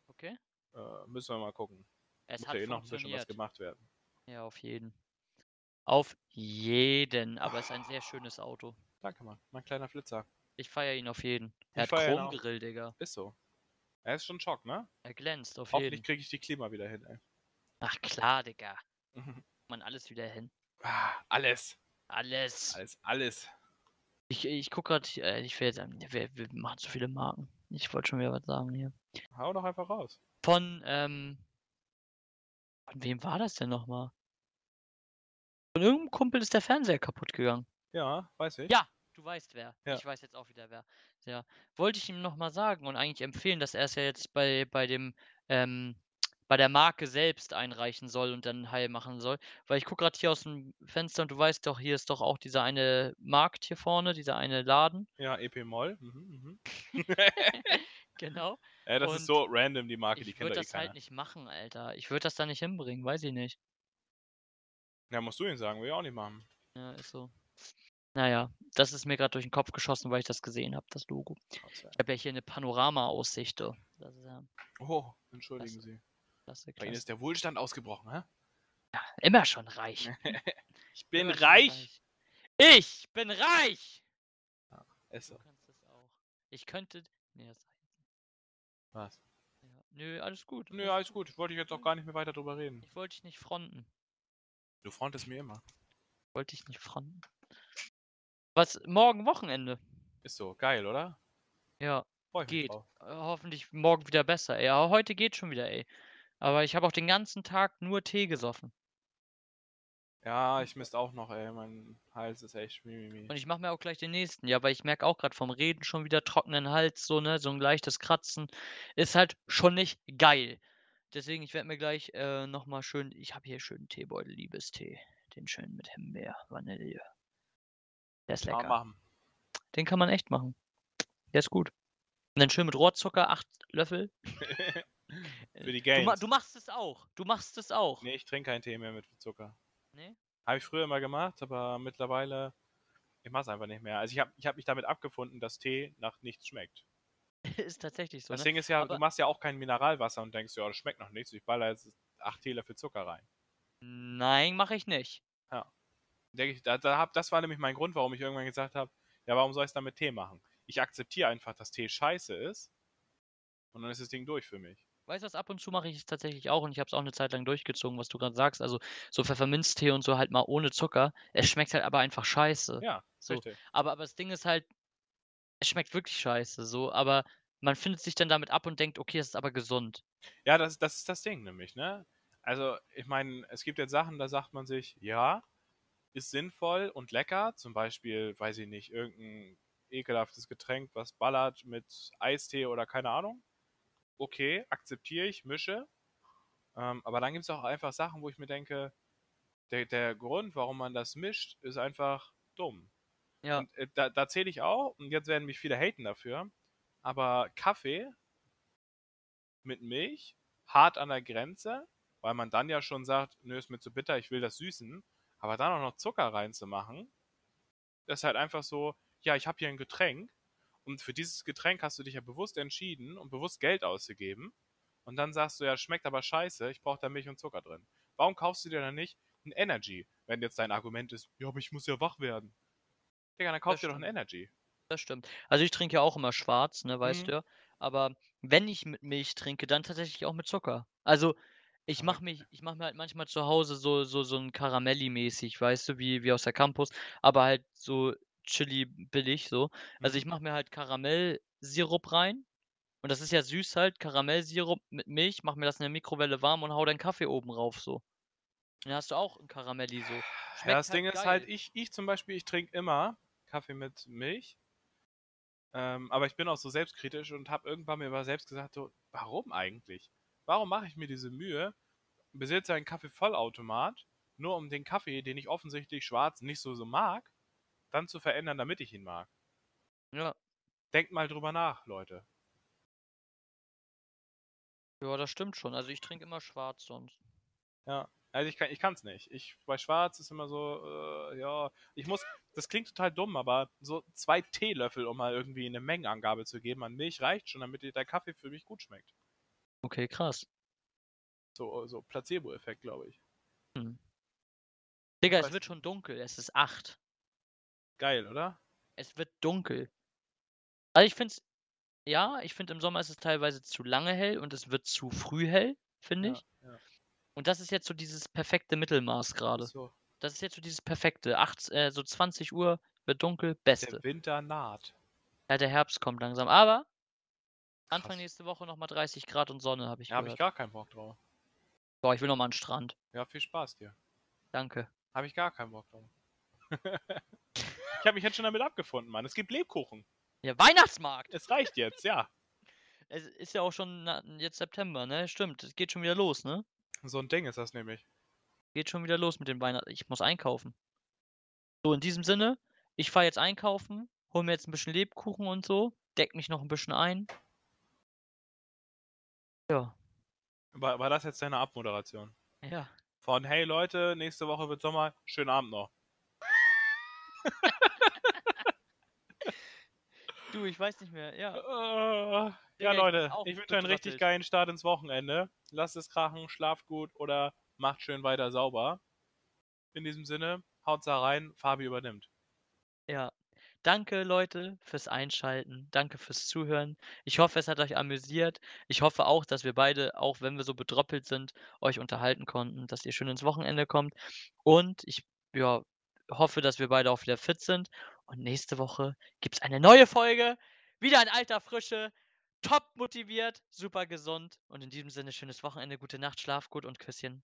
Okay. Äh, müssen wir mal gucken. Es Muss hat ja eh noch ein bisschen was funktioniert. gemacht werden. Ja, auf jeden. Auf jeden. Aber es ist ein sehr schönes Auto. Danke, Mann. Mein kleiner Flitzer. Ich feiere ihn auf jeden. Ich Er hat ihn auch. Chromgrill, Digga. Ist so. Er ist schon Schock, ne? Er glänzt auf Hoffentlich jeden. kriege ich die Klima wieder hin, ey. Ach klar, Digga. Mhm. Man alles wieder hin. Ah, alles. Alles. Alles, alles. Ich, ich guck grad, äh, ich will jetzt, ähm, wir, wir machen zu viele Marken. Ich wollte schon wieder was sagen hier. Hau doch einfach raus. Von, ähm, von wem war das denn nochmal? Von irgendeinem Kumpel ist der Fernseher kaputt gegangen. Ja, weiß ich. Ja, du weißt wer. Ja. Ich weiß jetzt auch wieder wer. Ja. Wollte ich ihm nochmal sagen und eigentlich empfehlen, dass er es ja jetzt bei, bei dem, ähm, bei der Marke selbst einreichen soll und dann heil machen soll. Weil ich gucke gerade hier aus dem Fenster und du weißt doch, hier ist doch auch dieser eine Markt hier vorne, dieser eine Laden. Ja, EP Moll. Mhm, mhm. Genau. ja, das Und ist so random, die Marke, die Ich kennt würde doch eh das halt keiner. nicht machen, Alter. Ich würde das da nicht hinbringen, weiß ich nicht. Ja, musst du ihn sagen, will ich auch nicht machen. Ja, ist so. Naja, das ist mir gerade durch den Kopf geschossen, weil ich das gesehen habe, das Logo. Ich habe ja hier eine Panorama-Aussicht. ist ja Oh, entschuldigen Klasse. Sie. klasse, Bei Ihnen klasse. ist der Wohlstand ausgebrochen, hä? Immer schon reich. Ich bin schon reich. Ich bin reich! Ist Du so. kannst es auch. Ich könnte. Nee, das. Was? Ja. Nö, alles gut. Nö, alles gut. Wollte ich jetzt auch gar nicht mehr weiter drüber reden. Ich wollte dich nicht fronten. Du frontest mir immer. Wollte ich nicht fronten. Was? Morgen Wochenende. Ist so. Geil, oder? Ja. Freu ich mich Geht. Äh, hoffentlich morgen wieder besser. ey. Ja, heute geht schon wieder, ey. Aber ich habe auch den ganzen Tag nur Tee gesoffen. Ja, ich misst auch noch, ey. Mein Hals ist echt schmimimi. Und ich mache mir auch gleich den nächsten. Ja, weil ich merke auch gerade vom Reden schon wieder trockenen Hals, so, ne? So ein leichtes Kratzen. Ist halt schon nicht geil. Deswegen, ich werde mir gleich äh, nochmal schön. Ich habe hier schönen Teebeutel, Liebestee. Den schönen mit Himbeer, Vanille. Der ist lecker. machen. Den kann man echt machen. Der ist gut. Und dann schön mit Rohrzucker, acht Löffel. Für die Du, ma Gains. du machst es auch. Du machst es auch. Nee, ich trinke keinen Tee mehr mit Zucker. Nee? Habe ich früher immer gemacht, aber mittlerweile, ich mache es einfach nicht mehr. Also ich habe ich hab mich damit abgefunden, dass Tee nach nichts schmeckt. ist tatsächlich so. das Ne? Ding ist ja, Aber- du machst ja auch kein Mineralwasser und denkst, ja, das schmeckt noch nichts. Ich baller jetzt 8 Teelöffel Zucker rein. Nein, mache ich nicht. Denke ich, da, da hab, das war nämlich mein Grund, warum ich irgendwann gesagt habe, ja, warum soll ich es dann mit Tee machen? Ich akzeptiere einfach, dass Tee scheiße ist und dann ist das Ding durch für mich. Weißt du was, ab und zu mache ich es tatsächlich auch und ich habe es auch eine Zeit lang durchgezogen, was du gerade sagst. Also so Pfefferminztee und so halt mal ohne Zucker. Es schmeckt halt aber einfach scheiße. Ja, So. richtig. Aber, aber das Ding ist halt, es schmeckt wirklich scheiße. So, aber man findet sich dann damit ab und denkt, okay, es ist aber gesund. Ja, das, das ist das Ding nämlich, ne? Also, ich meine, es gibt jetzt Sachen, da sagt man sich, ja, ist sinnvoll und lecker. Zum Beispiel, weiß ich nicht, irgendein ekelhaftes Getränk, was ballert mit Eistee oder keine Ahnung. Okay, akzeptiere ich, mische. Ähm, aber dann gibt es auch einfach Sachen, wo ich mir denke, der, der Grund, warum man das mischt, ist einfach dumm. Ja. Und äh, da, da zähle ich auch, und jetzt werden mich viele haten dafür, aber Kaffee mit Milch, hart an der Grenze, weil man dann ja schon sagt, nö, ist mir zu bitter, ich will das süßen, aber dann auch noch Zucker reinzumachen, das ist halt einfach so, ja, ich habe hier ein Getränk und für dieses Getränk hast du dich ja bewusst entschieden und bewusst Geld ausgegeben und dann sagst du ja, schmeckt aber scheiße, ich brauche da Milch und Zucker drin. Warum kaufst du dir dann nicht ein Energy, wenn jetzt dein Argument ist, ja, aber ich muss ja wach werden? Digga, dann kauf dir doch ein. Energy. Das stimmt. Also ich trinke ja auch immer schwarz, ne, weißt Mhm. du. Aber wenn ich mit Milch trinke, dann tatsächlich auch mit Zucker. Also ich mache mich, ich mache mir halt manchmal zu Hause so, so, so ein Karamelli-mäßig, weißt du, wie, wie aus der Campus, aber halt so chili billig so. Also ich Mhm. mache mir halt Karamellsirup rein. Und das ist ja süß halt, Karamellsirup mit Milch, mach mir das in der Mikrowelle warm und hau dann Kaffee oben rauf so. Dann hast du auch ein Karamelli so. Ja, das Ding halt ist halt, geil. ich, ich zum Beispiel, ich trinke immer Kaffee mit Milch. Ähm, aber ich bin auch so selbstkritisch und habe irgendwann mir aber selbst gesagt, so, warum eigentlich? Warum mache ich mir diese Mühe, besitze einen Kaffeevollautomat, nur um den Kaffee, den ich offensichtlich schwarz nicht so, so mag, dann zu verändern, damit ich ihn mag? Ja. Denkt mal drüber nach, Leute. Ja, das stimmt schon. Also ich trinke immer schwarz sonst. Ja. Also ich kann ich kann's nicht. Ich bei Schwarz ist immer so, äh, ja, ich muss, das klingt total dumm, aber so zwei Teelöffel, um mal irgendwie eine Mengenangabe zu geben an Milch reicht schon, damit der Kaffee für mich gut schmeckt. Okay, krass. So, so Placebo-Effekt, glaube ich. Hm. Digga, es wird schon dunkel. Es ist 8. Geil, oder? Es wird dunkel. Also ich finde es, ja, ich finde im Sommer ist es teilweise zu lange hell und es wird zu früh hell, finde Ja, ich. Und das ist jetzt so dieses perfekte Mittelmaß gerade. So, Das ist jetzt so dieses perfekte. 8, äh, so 20 Uhr wird dunkel, beste. der Winter naht. Ja, der Herbst kommt langsam. Aber Anfang Krass. nächste Woche nochmal 30 Grad und Sonne, habe ich Ja, habe ich gehört. gar keinen Bock drauf. Boah, ich will nochmal an den Strand. Ja, viel Spaß dir. Danke. Habe ich gar keinen Bock drauf. ich habe mich jetzt schon damit abgefunden, Mann. Es gibt Lebkuchen. Ja, Weihnachtsmarkt! Es reicht jetzt, ja. Es ist ja auch schon na, jetzt September, ne? Stimmt, es geht schon wieder los, ne? So ein Ding ist das nämlich. Geht schon wieder los mit den Weihnachten. Ich muss einkaufen. So, in diesem Sinne, ich fahre jetzt einkaufen, hol mir jetzt ein bisschen Lebkuchen und so, deck mich noch ein bisschen ein. Ja, War, war das jetzt deine Abmoderation? ja. Von hey Leute, nächste Woche wird Sommer, schönen Abend noch. Du, ich weiß nicht mehr, ja. Äh, ja, Leute, ich wünsche einen richtig geilen Start ins Wochenende. Lasst es krachen, schlaft gut oder macht schön weiter sauber. In diesem Sinne, haut's da rein, Fabi übernimmt. Ja. Danke, Leute, fürs Einschalten. Danke fürs Zuhören. Ich hoffe, es hat euch amüsiert. Ich hoffe auch, dass wir beide, auch wenn wir so bedröppelt sind, euch unterhalten konnten, dass ihr schön ins Wochenende kommt. Und ich ja, hoffe, dass wir beide auch wieder fit sind. Und nächste Woche gibt es eine neue Folge. Wieder in alter Frische. Top motiviert, super gesund. Und in diesem Sinne, schönes Wochenende, gute Nacht, schlaf gut und Küsschen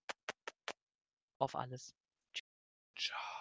auf alles. Ciao.